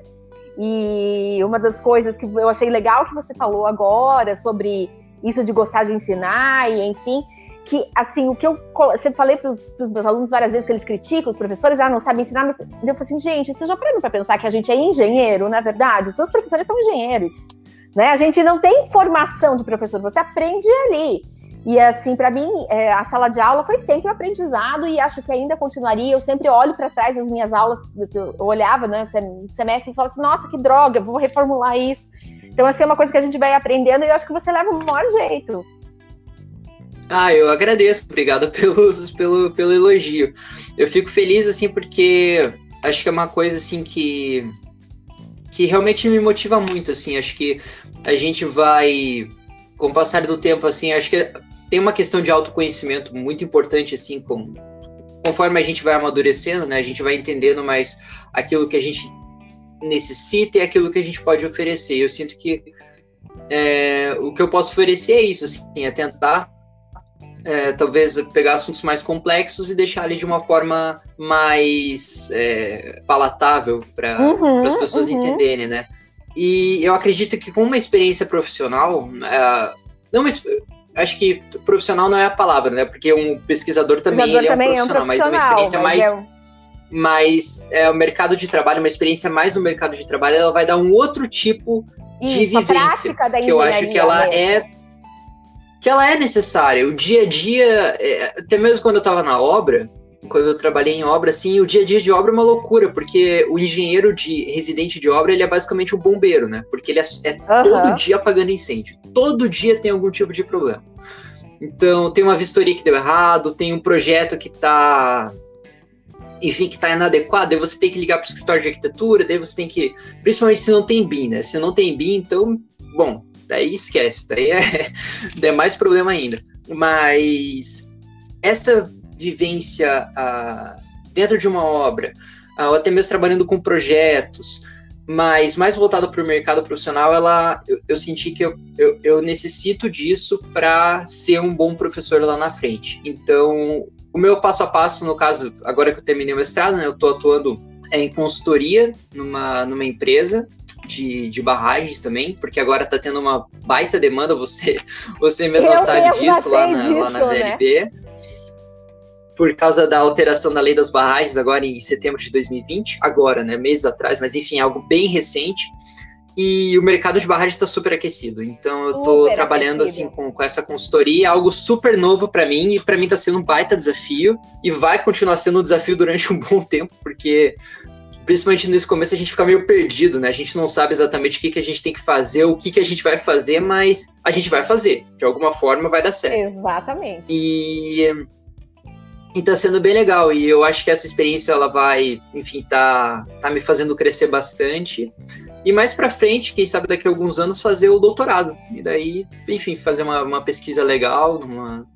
E uma das coisas que eu achei legal que você falou agora sobre isso de gostar de ensinar e enfim, que assim, o que eu sempre falei para os meus alunos várias vezes que eles criticam os professores, ah, não sabem ensinar, mas eu falei assim, gente, vocês já pararam para pensar que a gente é engenheiro, na é verdade? Os seus professores são engenheiros, né? A gente não tem formação de professor, você aprende ali. E assim, para mim, é, a sala de aula foi sempre um aprendizado e acho que ainda continuaria. Eu sempre olho para trás das minhas aulas, eu olhava, né, semestre e falava assim, nossa, que droga, vou reformular isso. Então, assim, é uma coisa que a gente vai aprendendo e eu acho que você leva o maior jeito. Ah, eu agradeço, obrigado [laughs] pelos, pelo, pelo elogio. Eu fico feliz, assim, porque acho que é uma coisa, assim, que, que realmente me motiva muito, assim. Acho que a gente vai, com o passar do tempo, assim, acho que tem uma questão de autoconhecimento muito importante, assim, como conforme a gente vai amadurecendo, né, a gente vai entendendo mais aquilo que a gente necessita e aquilo que a gente pode oferecer. Eu sinto que é, o que eu posso oferecer é isso, assim, é tentar é, talvez pegar assuntos mais complexos e deixar ali de uma forma mais é, palatável para uhum, as pessoas uhum. entenderem, né? E eu acredito que com uma experiência profissional, é, não acho que profissional não é a palavra, né? Porque um pesquisador também, ele é, um também é, um profissional, mas uma experiência mais. É Mas é, o mercado de trabalho, uma experiência mais no mercado de trabalho, ela vai dar um outro tipo Isso, de vivência. que eu acho que ela mesmo. é que ela é necessária. O dia a dia, é, até mesmo quando eu estava na obra, quando eu trabalhei em obra, assim, o dia a dia de obra é uma loucura, porque o engenheiro de residente de obra, ele é basicamente um bombeiro, né? Porque ele é, é uhum. todo dia apagando incêndio. Todo dia tem algum tipo de problema. Então, tem uma vistoria que deu errado, tem um projeto que tá enfim, que está inadequado, daí você tem que ligar para o escritório de arquitetura, daí você tem que, principalmente se não tem BIM, né? Se não tem BIM, então, bom, daí esquece, daí é, [laughs] é mais problema ainda. Mas essa vivência dentro de uma obra, ou até mesmo trabalhando com projetos, mas mais voltada para o mercado profissional, ela, eu, eu senti que eu, eu, eu necessito disso para ser um bom professor lá na frente. Então, o meu passo a passo, no caso, agora que eu terminei o mestrado, né, eu estou atuando em consultoria numa, numa empresa de, de barragens também, porque agora está tendo uma baita demanda, você, [laughs] você mesmo sabe disso lá na, disso, lá na VLB. Né? Por causa da alteração da lei das barragens agora em setembro de 2020, agora, né, meses atrás, mas enfim, algo bem recente. E o mercado de barragens está super aquecido. Então eu estou trabalhando aquecido. assim com, com essa consultoria, algo super novo para mim e para mim está sendo um baita desafio e vai continuar sendo um desafio durante um [laughs] bom tempo, porque principalmente nesse começo a gente fica meio perdido, né? A gente não sabe exatamente o que, que a gente tem que fazer, o que, que a gente vai fazer, mas a gente vai fazer. De alguma forma vai dar certo. Exatamente. E e tá sendo bem legal. E eu acho que essa experiência ela vai, enfim, tá, tá me fazendo crescer bastante. E mais para frente, quem sabe daqui a alguns anos, fazer o doutorado. E daí, enfim, fazer uma, uma pesquisa legal, numa.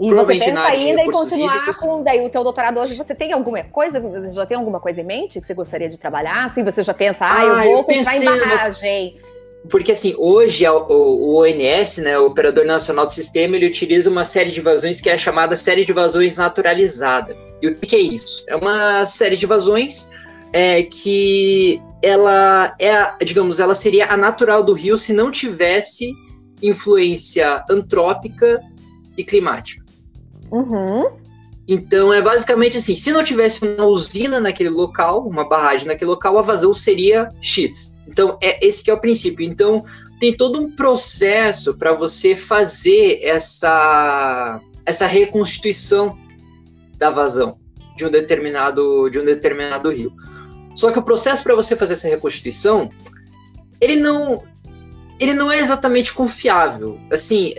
E você pensa ainda em continuar hídricos. com daí, o teu doutorado hoje, você tem alguma coisa, você já tem alguma coisa em mente que você gostaria de trabalhar? Assim, você já pensa, ah, ah eu vou continuar em barragem. Porque assim, hoje o, o, ONS, né, o Operador Nacional do Sistema, ele utiliza uma série de vazões que é chamada série de vazões naturalizada. E o que é isso? É uma série de vazões é que ela é, digamos, ela seria a natural do rio se não tivesse influência antrópica e climática. Uhum. Então é basicamente assim: se não tivesse uma usina naquele local, uma barragem naquele local, a vazão seria X. Então é esse que é o princípio. Então tem todo um processo para você fazer essa essa reconstituição da vazão de um determinado de um determinado rio. Só que o processo para você fazer essa reconstituição, ele não ele não é exatamente confiável. Assim,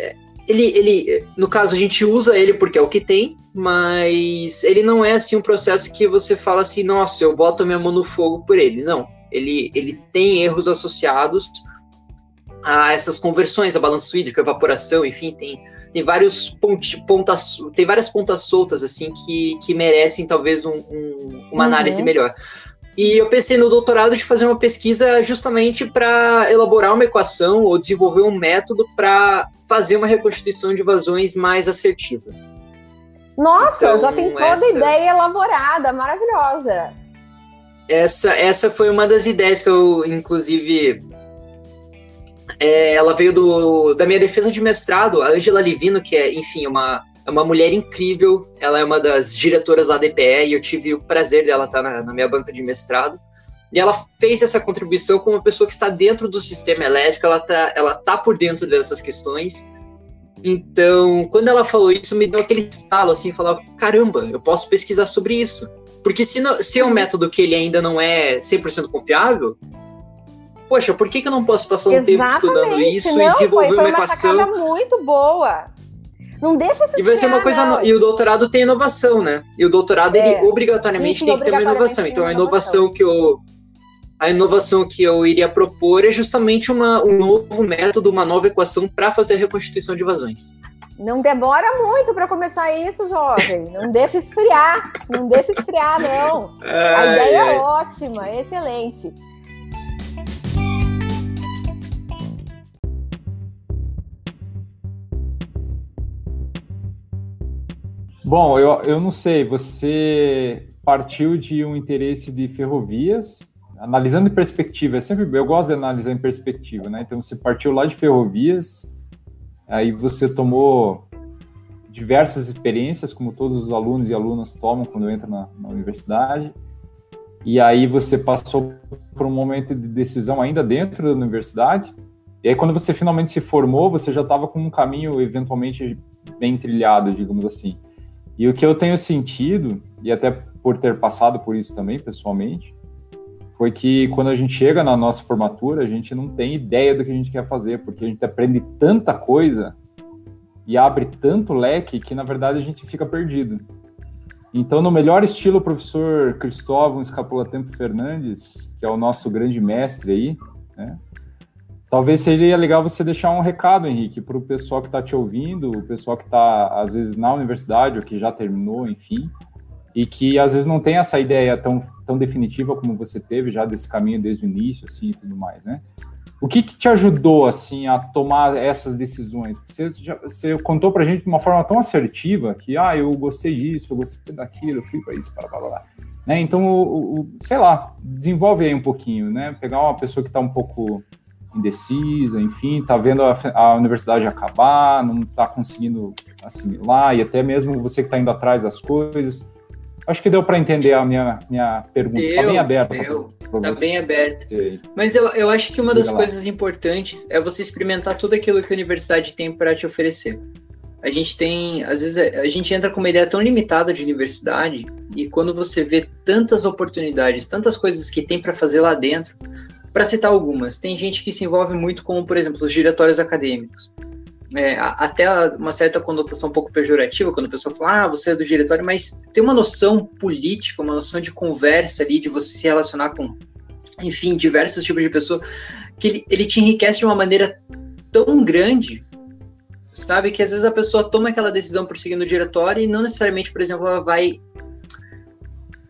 ele, ele no caso a gente usa ele porque é o que tem, mas ele não é assim um processo que você fala assim, nossa, eu boto minha mão no fogo por ele. Não, ele, ele tem erros associados a essas conversões, a balanço hídrico, a evaporação, enfim, tem, tem vários pontos, pontas, tem várias pontas soltas assim que, que merecem talvez um, um, uma uhum. análise melhor. E eu pensei no doutorado de fazer uma pesquisa justamente para elaborar uma equação ou desenvolver um método para fazer uma reconstituição de vazões mais assertiva. Nossa, então, já tem toda essa... a ideia elaborada, maravilhosa. Essa, essa foi uma das ideias que eu, inclusive, é, ela veio do, da minha defesa de mestrado, a Angela Livino, que é, enfim, uma, é uma mulher incrível, ela é uma das diretoras da DPE e eu tive o prazer dela estar na, na minha banca de mestrado. E ela fez essa contribuição como uma pessoa que está dentro do sistema elétrico, ela está ela tá por dentro dessas questões. Então, quando ela falou isso, me deu aquele estalo, assim, falar, caramba, eu posso pesquisar sobre isso. Porque se, não, se é um método que ele ainda não é 100% confiável, poxa, por que, que eu não posso passar um Exatamente. tempo estudando isso não, e desenvolver foi, foi uma, uma equação? muito boa. Não deixa E vai ser uma coisa. No... E o doutorado tem inovação, né? E o doutorado, é. ele obrigatoriamente Isso, tem que ter uma inovação. Então, a inovação que eu. A inovação que eu iria propor é justamente uma, um novo método, uma nova equação para fazer a reconstituição de vazões. Não demora muito para começar isso, jovem. Não deixa esfriar. Não deixa esfriar, não. Ai, a ideia ai. é ótima, excelente. Bom, eu, eu não sei, você partiu de um interesse de ferrovias, analisando em perspectiva, é sempre eu gosto de analisar em perspectiva, né? Então você partiu lá de ferrovias, aí você tomou diversas experiências, como todos os alunos e alunas tomam quando entram na, na universidade, e aí você passou por um momento de decisão ainda dentro da universidade, e aí quando você finalmente se formou, você já estava com um caminho eventualmente bem trilhado, digamos assim. E o que eu tenho sentido, e até por ter passado por isso também pessoalmente, foi que quando a gente chega na nossa formatura, a gente não tem ideia do que a gente quer fazer, porque a gente aprende tanta coisa e abre tanto leque que na verdade a gente fica perdido. Então, no melhor estilo, o professor Cristóvão Escapula Tempo Fernandes, que é o nosso grande mestre aí, né? Talvez seria legal você deixar um recado, Henrique, para o pessoal que está te ouvindo, o pessoal que está, às vezes, na universidade ou que já terminou, enfim, e que às vezes não tem essa ideia tão, tão definitiva como você teve já desse caminho desde o início, assim, e tudo mais, né? O que, que te ajudou, assim, a tomar essas decisões? Você, já, você contou para a gente de uma forma tão assertiva que, ah, eu gostei disso, eu gostei daquilo, eu fui para isso, para lá, lá. Né? Então, o, o, sei lá, desenvolve aí um pouquinho, né? Pegar uma pessoa que está um pouco indecisa, enfim, está vendo a, a, universidade acabar, não está conseguindo assimilar, e até mesmo você que está indo atrás das coisas. Acho que deu para entender a minha, minha pergunta. Está bem aberta. Está bem aberta. Mas eu, eu acho que uma das coisas importantes é você experimentar tudo aquilo que a universidade tem para te oferecer. A gente tem, às vezes, a gente entra com uma ideia tão limitada de universidade, e quando você vê tantas oportunidades, tantas coisas que tem para fazer lá dentro, para citar algumas, tem gente que se envolve muito com, por exemplo, os diretórios acadêmicos. É, até uma certa conotação um pouco pejorativa quando a pessoa fala, ah, você é do diretório, mas tem uma noção política, uma noção de conversa ali, de você se relacionar com, enfim, diversos tipos de pessoa, que ele, ele te enriquece de uma maneira tão grande, sabe, que às vezes a pessoa toma aquela decisão por seguir no diretório e não necessariamente, por exemplo, ela vai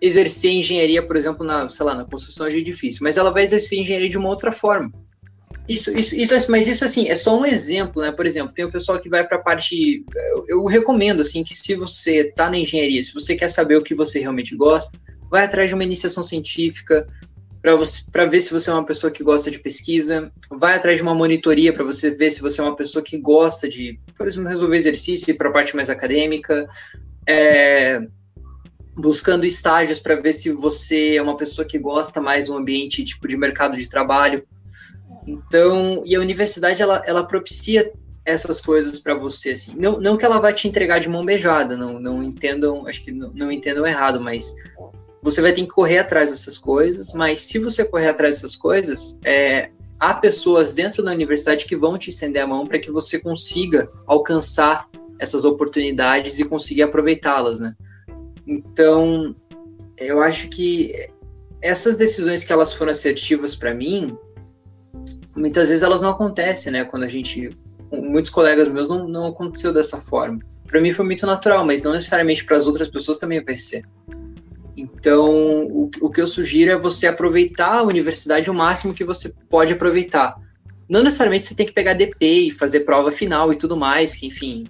exercer engenharia, por exemplo, na, sei lá, na construção de edifício, mas ela vai exercer engenharia de uma outra forma. Isso, isso, isso, mas isso assim é só um exemplo, né? Por exemplo, tem o pessoal que vai para a parte. Eu, eu, recomendo assim que se você está na engenharia, se você quer saber o que você realmente gosta, vai atrás de uma iniciação científica para ver se você é uma pessoa que gosta de pesquisa, vai atrás de uma monitoria para você ver se você é uma pessoa que gosta de, por exemplo, resolver exercício e para a parte mais acadêmica, é, buscando estágios para ver se você é uma pessoa que gosta mais do ambiente tipo de mercado de trabalho. Então, e a universidade ela, ela propicia essas coisas para você assim. Não, não que ela vai te entregar de mão beijada, não, não entendam, acho que não, não entendam errado, mas você vai ter que correr atrás dessas coisas, mas se você correr atrás dessas coisas, é, há pessoas dentro da universidade que vão te estender a mão para que você consiga alcançar essas oportunidades e conseguir aproveitá-las, né? Então, eu acho que essas decisões que elas foram assertivas para mim, muitas vezes elas não acontecem, né? Quando a gente, muitos colegas meus não, não aconteceu dessa forma. Para mim foi muito natural, mas não necessariamente para as outras pessoas também vai ser. Então, o, o que eu sugiro é você aproveitar a universidade o máximo que você pode aproveitar. Não necessariamente você tem que pegar DP e fazer prova final e tudo mais, que enfim,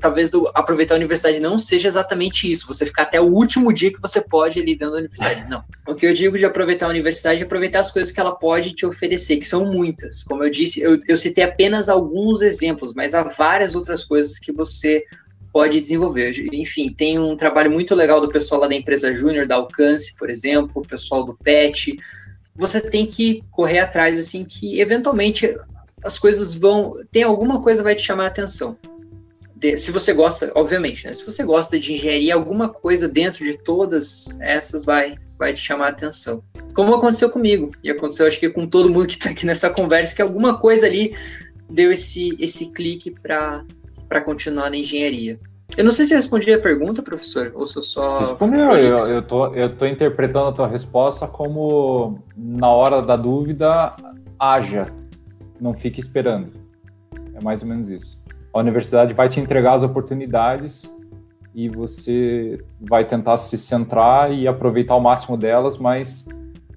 talvez do, aproveitar a universidade não seja exatamente isso, você ficar até o último dia que você pode ali dentro da universidade. Não. O que eu digo de aproveitar a universidade é aproveitar as coisas que ela pode te oferecer, que são muitas. Como eu disse, eu, eu citei apenas alguns exemplos, mas há várias outras coisas que você pode desenvolver. Enfim, tem um trabalho muito legal do pessoal lá da empresa Júnior, da Alcance, por exemplo, o pessoal do PET. Você tem que correr atrás, assim, que eventualmente as coisas vão. Tem alguma coisa vai te chamar a atenção. De, se você gosta, obviamente, né? Se você gosta de engenharia, alguma coisa dentro de todas essas vai, vai te chamar a atenção. Como aconteceu comigo, e aconteceu acho que com todo mundo que está aqui nessa conversa, que alguma coisa ali deu esse, esse clique para continuar na engenharia. Eu não sei se respondi a pergunta, professor, ou se eu só. Respondeu, eu, eu, tô, eu tô interpretando a tua resposta como na hora da dúvida, haja, não fique esperando. É mais ou menos isso. A universidade vai te entregar as oportunidades e você vai tentar se centrar e aproveitar o máximo delas, mas,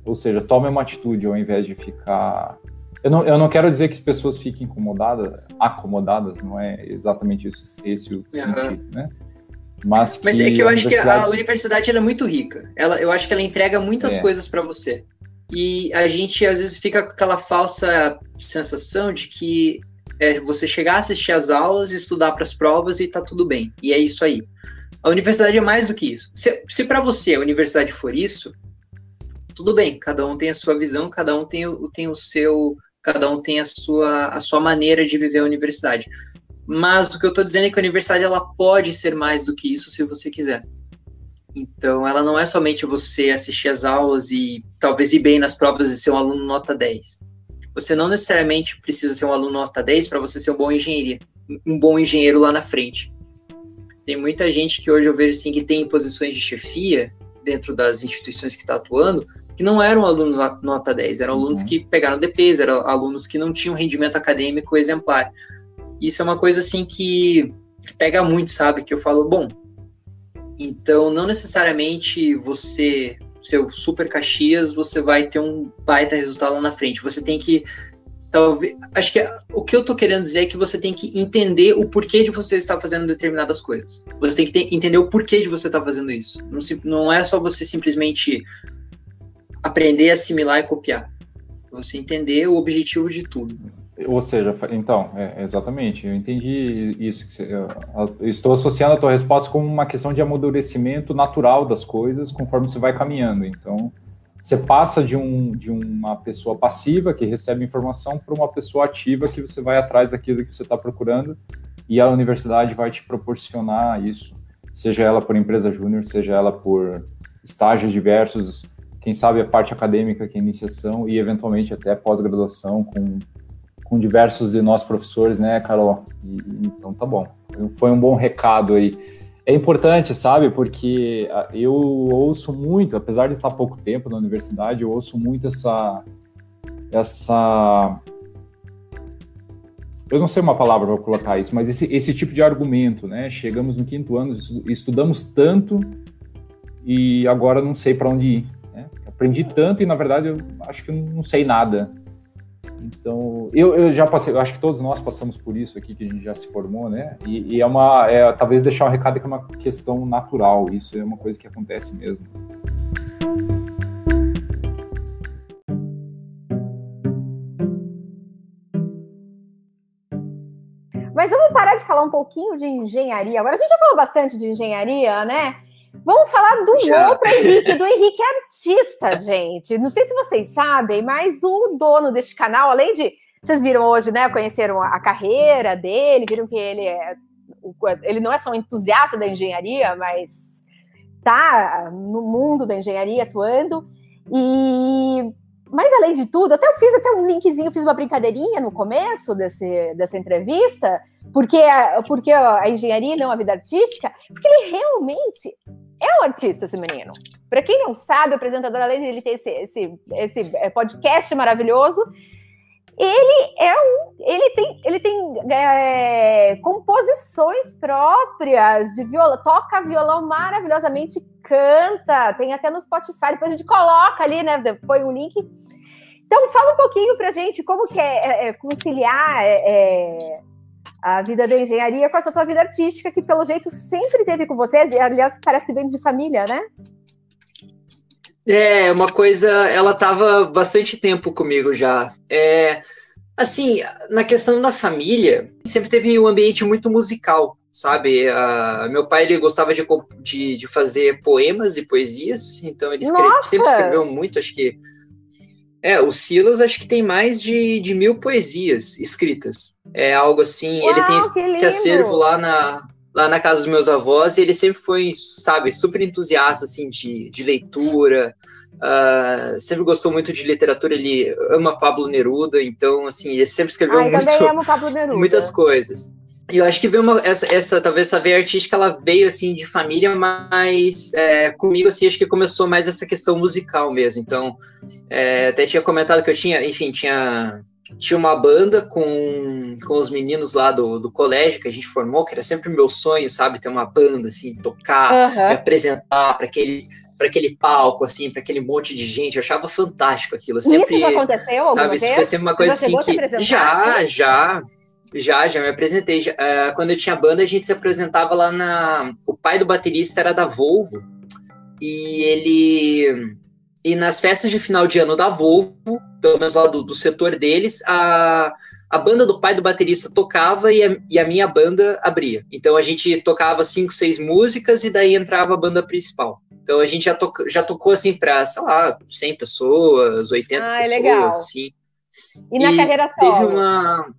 ou seja, tome uma atitude ao invés de ficar eu não, eu não quero dizer que as pessoas fiquem incomodadas, acomodadas, não é exatamente isso, esse o sentido, né? Mas, Mas é que eu acho que a universidade é muito rica. Ela, eu acho que ela entrega muitas é. coisas para você. E a gente às vezes fica com aquela falsa sensação de que é você chegar, assistir as aulas, estudar para as provas e tá tudo bem. E é isso aí. A universidade é mais do que isso. Se, se para você a universidade for isso, tudo bem, cada um tem a sua visão, cada um tem, tem o seu cada um tem a sua, a sua maneira de viver a universidade. Mas o que eu estou dizendo é que a universidade ela pode ser mais do que isso se você quiser. Então, ela não é somente você assistir as aulas e talvez ir bem nas provas e ser um aluno nota 10. Você não necessariamente precisa ser um aluno nota 10 para você ser um bom engenheiro, um bom engenheiro lá na frente. Tem muita gente que hoje eu vejo assim que tem posições de chefia dentro das instituições que está atuando, que não eram alunos nota 10, eram alunos uhum. que pegaram DPs, eram alunos que não tinham rendimento acadêmico exemplar. Isso é uma coisa assim que, que pega muito, sabe? Que eu falo, bom, então não necessariamente você, seu super Caxias, você vai ter um baita resultado lá na frente. Você tem que talvez, acho que o que eu tô querendo dizer é que você tem que entender o porquê de você estar fazendo determinadas coisas. Você tem que ter, entender o porquê de você estar fazendo isso. Não, não é só você simplesmente aprender, assimilar e copiar. Você entender o objetivo de tudo. Ou seja, então, é, exatamente, eu entendi isso. Você, eu, estou associando a tua resposta com uma questão de amadurecimento natural das coisas conforme você vai caminhando. Então, você passa de, um, de uma pessoa passiva que recebe informação para uma pessoa ativa que você vai atrás daquilo que você está procurando e a universidade vai te proporcionar isso, seja ela por empresa júnior, seja ela por estágios diversos, quem sabe a parte acadêmica, que é iniciação, e eventualmente até pós-graduação com, com diversos de nós professores, né, Carol? E, então tá bom. Foi um bom recado aí. É importante, sabe, porque ah, eu ouço muito, apesar de estar pouco tempo na universidade, eu ouço muito essa. essa eu não sei uma palavra para colocar isso, mas esse, esse tipo de argumento, né? Chegamos no quinto ano, estudamos tanto e agora não sei para onde ir aprendi tanto e, na verdade, eu acho que não sei nada. Então, eu, eu já passei, eu acho que todos nós passamos por isso aqui, que a gente já se formou, né? E, e é uma, é, talvez deixar o um recado que é uma questão natural, isso é uma coisa que acontece mesmo. Mas vamos parar de falar um pouquinho de engenharia. Agora a gente já falou bastante de engenharia, né? Vamos falar do já. outro Henrique, do Henrique artista, gente. Não sei se vocês sabem, mas o dono deste canal, além de vocês viram hoje, né? Conheceram a carreira dele, viram que ele é ele não é só um entusiasta da engenharia, mas tá no mundo da engenharia atuando. E mas além de tudo, até eu fiz até um linkzinho, fiz uma brincadeirinha no começo desse, dessa entrevista, porque, porque a engenharia não a vida artística, porque ele realmente é um artista, esse menino. Para quem não sabe, o apresentador, além de ele ter esse, esse, esse é, podcast maravilhoso, ele é um, ele tem, ele tem é, composições próprias de violão, toca violão maravilhosamente, canta, tem até no Spotify, depois a gente coloca ali, né, põe um link. Então fala um pouquinho pra gente como que é, é, é conciliar é, é, a vida da engenharia com essa tua vida artística, que pelo jeito sempre teve com você, aliás, parece que vem de família, né? É, uma coisa, ela estava bastante tempo comigo já. É, assim, na questão da família, sempre teve um ambiente muito musical, sabe? Uh, meu pai ele gostava de, de, de, fazer poemas e poesias, então ele escreve, sempre escreveu muito, acho que. É, o Silas acho que tem mais de, de mil poesias escritas. É algo assim, Uau, ele tem esse acervo lá na, lá na casa dos meus avós, e ele sempre foi, sabe, super entusiasta, assim, de, de leitura, uh, sempre gostou muito de literatura, ele ama Pablo Neruda, então, assim, ele sempre escreveu Ai, muito, [laughs] muitas coisas. E eu acho que veio uma, essa, essa, talvez essa veia artística, ela veio, assim, de família, mas é, comigo, assim, acho que começou mais essa questão musical mesmo, então, é, até tinha comentado que eu tinha, enfim, tinha tinha uma banda com, com os meninos lá do, do colégio que a gente formou, que era sempre meu sonho, sabe? Ter uma banda, assim, tocar, uhum. me apresentar para aquele para aquele palco, assim, para aquele monte de gente. Eu achava fantástico aquilo. Eu sempre, isso aconteceu? Sabe, isso foi sempre uma coisa assim que. Já, assim? já. Já, já me apresentei. Já, uh, quando eu tinha banda, a gente se apresentava lá na. O pai do baterista era da Volvo. E ele e nas festas de final de ano da Volvo, pelo menos lá do, do setor deles, a, a banda do pai do baterista tocava e a, e a, minha banda abria. Então a gente tocava cinco, seis músicas e daí entrava a banda principal. Então a gente já, toca, já tocou assim para, sei lá, 100 pessoas, 80 ah, pessoas, legal. assim. E na e carreira solo? Teve uma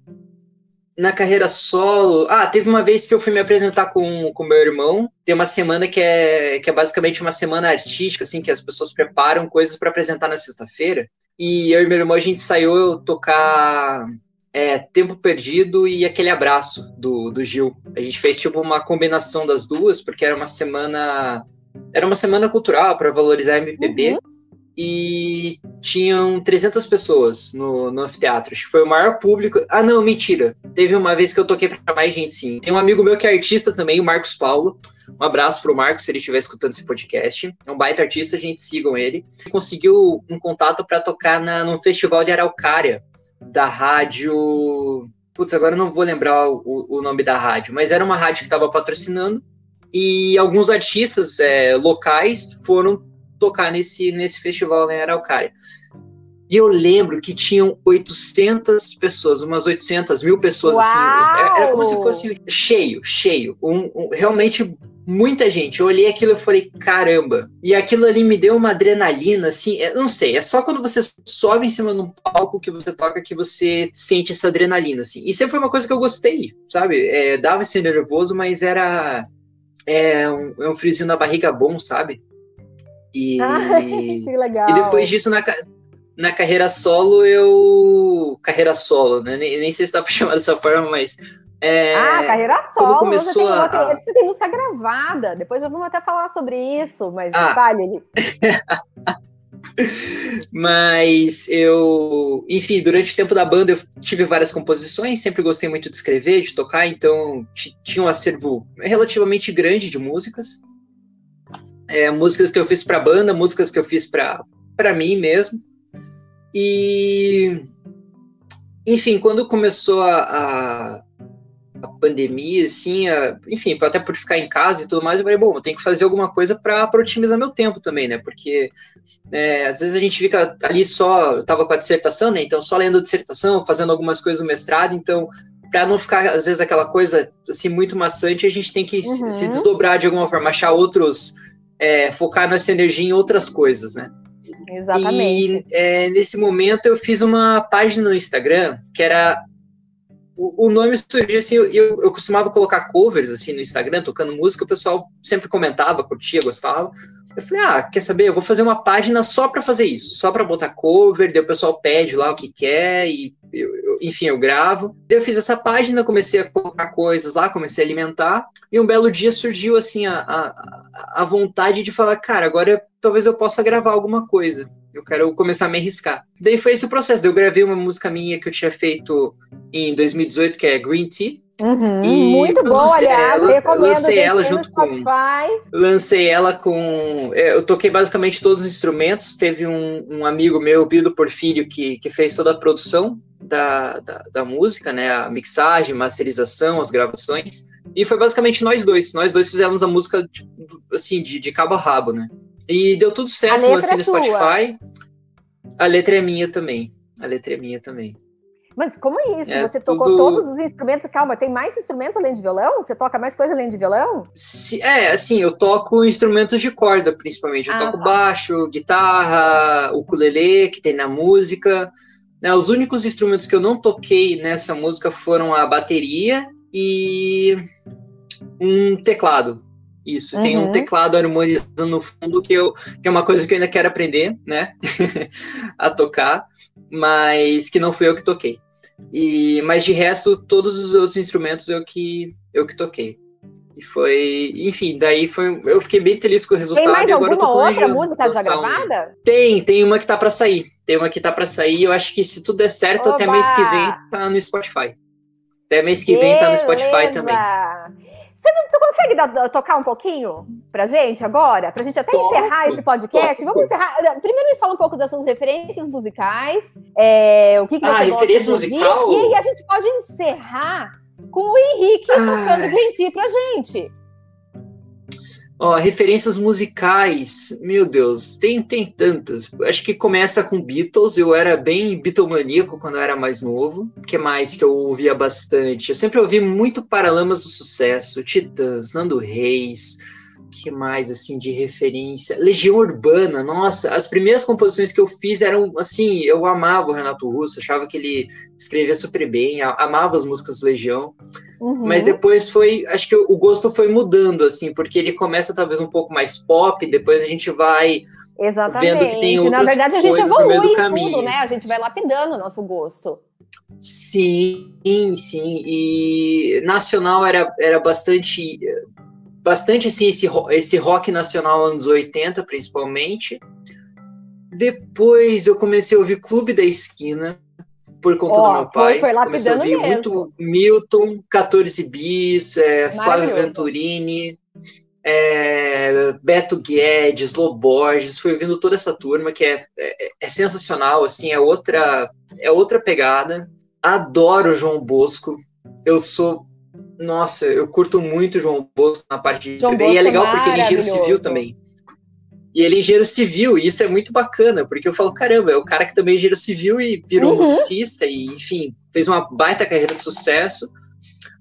na carreira solo. Ah, teve uma vez que eu fui me apresentar com o meu irmão. Tem uma semana que é, que é basicamente uma semana artística, assim, que as pessoas preparam coisas para apresentar na sexta-feira. E eu e meu irmão, a gente saiu tocar é, Tempo Perdido e Aquele Abraço, do, do Gil. A gente fez, tipo, uma combinação das duas, porque era uma semana... Era uma semana cultural para valorizar MPB. Uhum e tinham 300 pessoas no, no anfiteatro. Acho que foi o maior público. Ah, não, mentira. Teve uma vez que eu toquei para mais gente, sim. Tem um amigo meu que é artista também, o Marcos Paulo. Um abraço pro Marcos, se ele estiver escutando esse podcast. É um baita artista, gente, sigam ele. Ele conseguiu um contato para tocar na, num festival de Araucária, da rádio. Putz, agora eu não vou lembrar o, o nome da rádio, mas era uma rádio que estava patrocinando. E alguns artistas é, locais foram tocar nesse, nesse festival em Araucária. E eu lembro que tinham 800 pessoas, umas 800 mil pessoas. Uau! assim. Era como se fosse cheio, cheio. Um, um, realmente muita gente. Eu olhei aquilo e falei, caramba. E aquilo ali me deu uma adrenalina, assim. Eu não sei, é só quando você sobe em cima de um palco que você toca que você sente essa adrenalina, assim. E sempre foi uma coisa que eu gostei, sabe? É, dava esse nervoso, mas era. É um, é um friozinho na barriga bom, sabe? E, [laughs] que legal. e depois disso, na, na carreira solo, eu. Carreira solo, né? Nem, nem sei se dá pra [laughs] chamar dessa forma, mas. É, ah, carreira solo. Começou você, tem, a... você tem música gravada. Depois eu vou até falar sobre isso, mas ah. vale. [laughs] mas eu, enfim, durante o tempo da banda eu tive várias composições, sempre gostei muito de escrever, de tocar, então tinha um acervo relativamente grande de músicas é, músicas que eu fiz para banda, músicas que eu fiz para mim mesmo. E, enfim, quando começou a, a, a pandemia, assim, a, enfim, até por ficar em casa e tudo mais, eu falei, bom, eu tenho que fazer alguma coisa para otimizar meu tempo também, né? Porque é, às vezes a gente fica ali só, eu tava com a dissertação, né? Então, só lendo a dissertação, fazendo algumas coisas no mestrado, então para não ficar, às vezes, aquela coisa assim muito maçante, a gente tem que uhum. se desdobrar de alguma forma, achar outros, é, focar nossa energia em outras coisas, né? Exatamente. E é, nesse momento eu fiz uma página no Instagram que era o, nome surgiu assim, eu, eu, costumava colocar covers assim no Instagram, tocando música, o pessoal sempre comentava, curtia, gostava. Eu falei, ah, quer saber? Eu vou fazer uma página só para fazer isso, só para botar cover, daí o pessoal pede lá o que quer e eu, eu, enfim, eu gravo. Daí eu fiz essa página, comecei a colocar coisas lá, comecei a alimentar, e um belo dia surgiu assim a, a, a vontade de falar, cara, agora talvez eu possa gravar alguma coisa eu quero começar a me arriscar. Daí foi esse o processo. Eu gravei uma música minha que eu tinha feito em 2018, que é Green Tea. Uhum, muito bom, aliás, ela, recomendo. Lancei ela junto com. Lancei ela com. É, eu toquei basicamente todos os instrumentos. Teve um, um amigo meu, Bido Porfírio, que, que fez toda a produção da, da, da, música, né? A mixagem, masterização, as gravações. E foi basicamente nós dois. Nós dois fizemos a música, tipo, assim, de, de cabo a rabo, né? E deu tudo certo, lancei é no Spotify. A letra é minha também. A letra é minha também. Mas como é isso? É, Você tocou tudo... todos os instrumentos? Calma, tem mais instrumentos além de violão? Você toca mais coisa além de violão? é, assim, eu toco instrumentos de corda, principalmente. Eu ah, toco tá. baixo, guitarra, ukulele, que tem na música. Né, os únicos instrumentos que eu não toquei nessa música foram a bateria e um teclado. Isso, uhum. tem um uhum. teclado harmonizando no fundo que, eu, que é uma coisa que eu ainda quero aprender, né? [laughs] a tocar, mas que não fui eu que toquei. E, mas de resto, todos os outros instrumentos eu que, eu que toquei. E foi, enfim, daí foi, eu fiquei bem feliz com o resultado. Tem mais e agora alguma eu tô outra música já gravada? Um... Tem, tem uma que tá para sair. Tem uma que tá para sair. Eu acho que se tudo der certo, Oba! até mês que vem tá no Spotify. Até mês que vem tá no Spotify também. Não, tu consegue dar, tocar um pouquinho pra gente agora? Pra gente até Toco, encerrar esse podcast? Vamos encerrar. Primeiro me fala um pouco das suas referências musicais. É, o que, que você ah, de musical? E aí a gente pode encerrar com o Henrique ah. tocando Green Tea pra gente. Ó, referências musicais, meu Deus, tem, tem tantas. Acho que começa com Beatles, eu era bem Beatlemaníaco quando eu era mais novo. O que mais que eu ouvia bastante? Eu sempre ouvi muito Paralamas do Sucesso, Titãs, Nando Reis, que mais assim de referência? Legião Urbana, nossa, as primeiras composições que eu fiz eram assim, eu amava o Renato Russo, achava que ele escrevia super bem, amava as músicas do Legião. Uhum. Mas depois foi, acho que o gosto foi mudando, assim, porque ele começa talvez um pouco mais pop, depois a gente vai Exatamente. vendo que tem outras Na verdade, a gente evolui no meio do caminho. Tudo, né? A gente vai lapidando o nosso gosto. Sim, sim. E nacional era, era bastante, bastante assim, esse, esse rock nacional anos 80, principalmente. Depois eu comecei a ouvir Clube da Esquina, por conta oh, do meu pai. Foi, foi Comecei a ouvir muito Milton, 14 bis, é, Flávio Venturini, é, Beto Guedes, Loborges, fui ouvindo toda essa turma que é, é, é, sensacional, assim, é outra, é outra pegada. Adoro João Bosco. Eu sou nossa, eu curto muito João Bosco na parte de João e é legal porque ele é engenheiro civil também. E ele é engenheiro civil, e isso é muito bacana, porque eu falo, caramba, é o cara que também é engenheiro civil e virou uhum. musicista, e enfim, fez uma baita carreira de sucesso.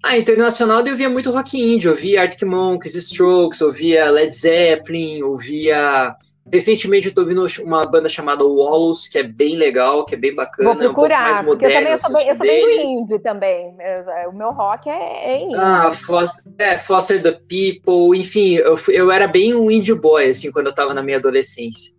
Ah, internacional eu via muito rock indie, eu via Arctic Monkeys, Strokes, eu via Led Zeppelin, eu via Recentemente eu tô ouvindo uma banda chamada Wallows, que é bem legal, que é bem bacana. Vou procurar, é um mais moderno, eu também eu sou, bem, eu sou bem do indie também. O meu rock é, é indie. Ah, Foster, é, Foster the People, enfim, eu, eu era bem um indie boy, assim, quando eu tava na minha adolescência.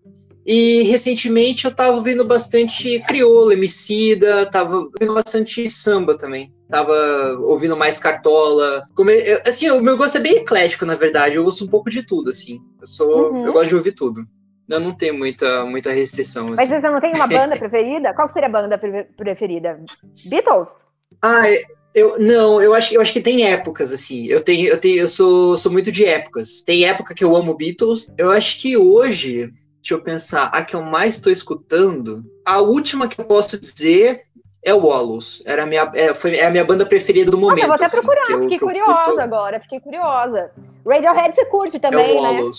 E recentemente eu tava ouvindo bastante crioulo, emicida, tava ouvindo bastante samba também. Tava ouvindo mais cartola. Como, assim, o meu gosto é bem eclético, na verdade. Eu ouço um pouco de tudo, assim. Eu sou. Uhum. Eu gosto de ouvir tudo. Eu não tenho muita, muita restrição. Assim. Mas você não tem uma [laughs] banda preferida? Qual seria a banda preferida? Beatles? Ah, eu não, eu acho, eu acho que tem épocas assim. Eu tenho, eu tenho, eu sou, sou muito de épocas. Tem época que eu amo Beatles. Eu acho que hoje, deixa eu pensar, a que eu mais estou escutando, a última que eu posso dizer é o Wallows. Era a minha, é, foi, é a minha banda preferida do momento. Eu vou até assim, procurar, eu, fiquei curiosa agora, fiquei curiosa. Radiohead você curte também, é o né?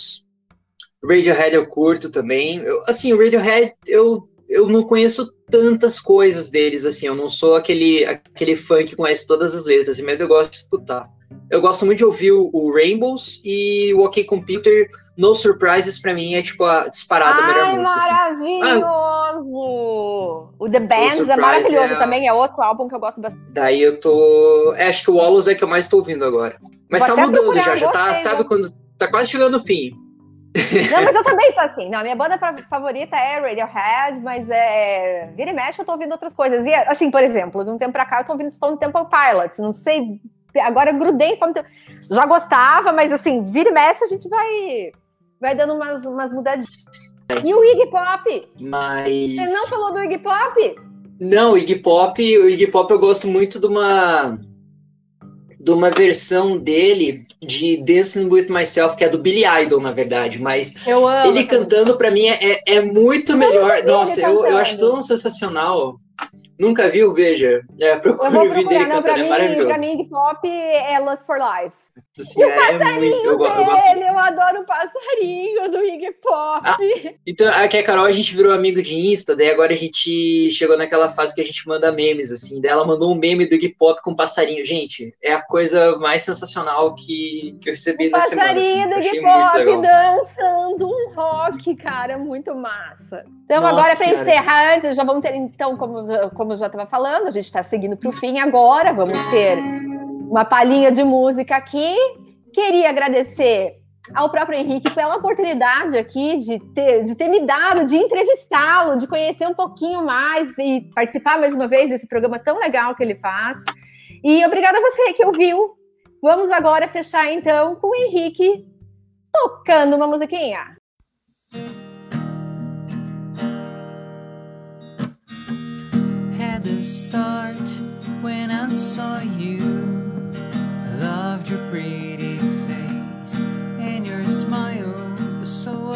Wallows. Radiohead eu curto também. Eu, assim, o Radiohead eu, eu não conheço tantas coisas deles, assim. Eu não sou aquele, aquele fã que conhece todas as letras, mas eu gosto de escutar. Eu gosto muito de ouvir o, o Rainbows e o OK Computer. No Surprises, pra mim, é tipo a disparada Ai, melhor música. Assim. maravilhoso! Ah, o The Bands é maravilhoso é... também, é outro álbum que eu gosto bastante. Daí eu tô. É, acho que o Wallace é que eu mais tô ouvindo agora. Mas Vou tá mudando já, já tá, sabe quando. Tá quase chegando no fim. Não, mas eu [laughs] também sou assim. Não, minha banda favorita é Radiohead, mas é. Vira e mexe, eu tô ouvindo outras coisas. E, assim, por exemplo, de um tempo pra cá, eu tô ouvindo Stone Temple Pilots. Não sei. Agora eu grudei só no tempo. Já gostava, mas assim, vira e mexe, a gente vai, vai dando umas, umas mudadinhas. E o Iggy Pop? Mas. Você não falou do Iggy Pop? Não, o Iggy Pop, o Iggy Pop eu gosto muito de uma de uma versão dele de Dancing with Myself, que é do Billy Idol, na verdade, mas ele cantando para mim é, é muito melhor. Nossa, eu, eu acho tão sensacional. Nunca viu? Veja. É, [laughs] procure o vídeo dele cantando, é maravilhoso. Pra mim, hip hop é Lust for Life. Assim, o passarinho é muito, eu, dele, eu, gosto... eu adoro o passarinho do Iggy Pop. Ah, então, aqui a Carol, a gente virou amigo de Insta, daí agora a gente chegou naquela fase que a gente manda memes, assim. Daí ela mandou um meme do Iggy Pop com um passarinho. Gente, é a coisa mais sensacional que, que eu recebi na semana. Passarinho assim. do Iggy Pop dançando um rock, cara, muito massa. Então, Nossa, agora, para encerrar, antes, já vamos ter, então, como, como eu já estava falando, a gente está seguindo para o fim agora, vamos ter uma palhinha de música aqui. Queria agradecer ao próprio Henrique pela oportunidade aqui de ter, de ter me dado, de entrevistá-lo, de conhecer um pouquinho mais e participar mais uma vez desse programa tão legal que ele faz. E obrigada a você que ouviu. Vamos agora fechar então com o Henrique tocando uma musiquinha. Had to start when I saw you. Loved your pretty face and your smile was so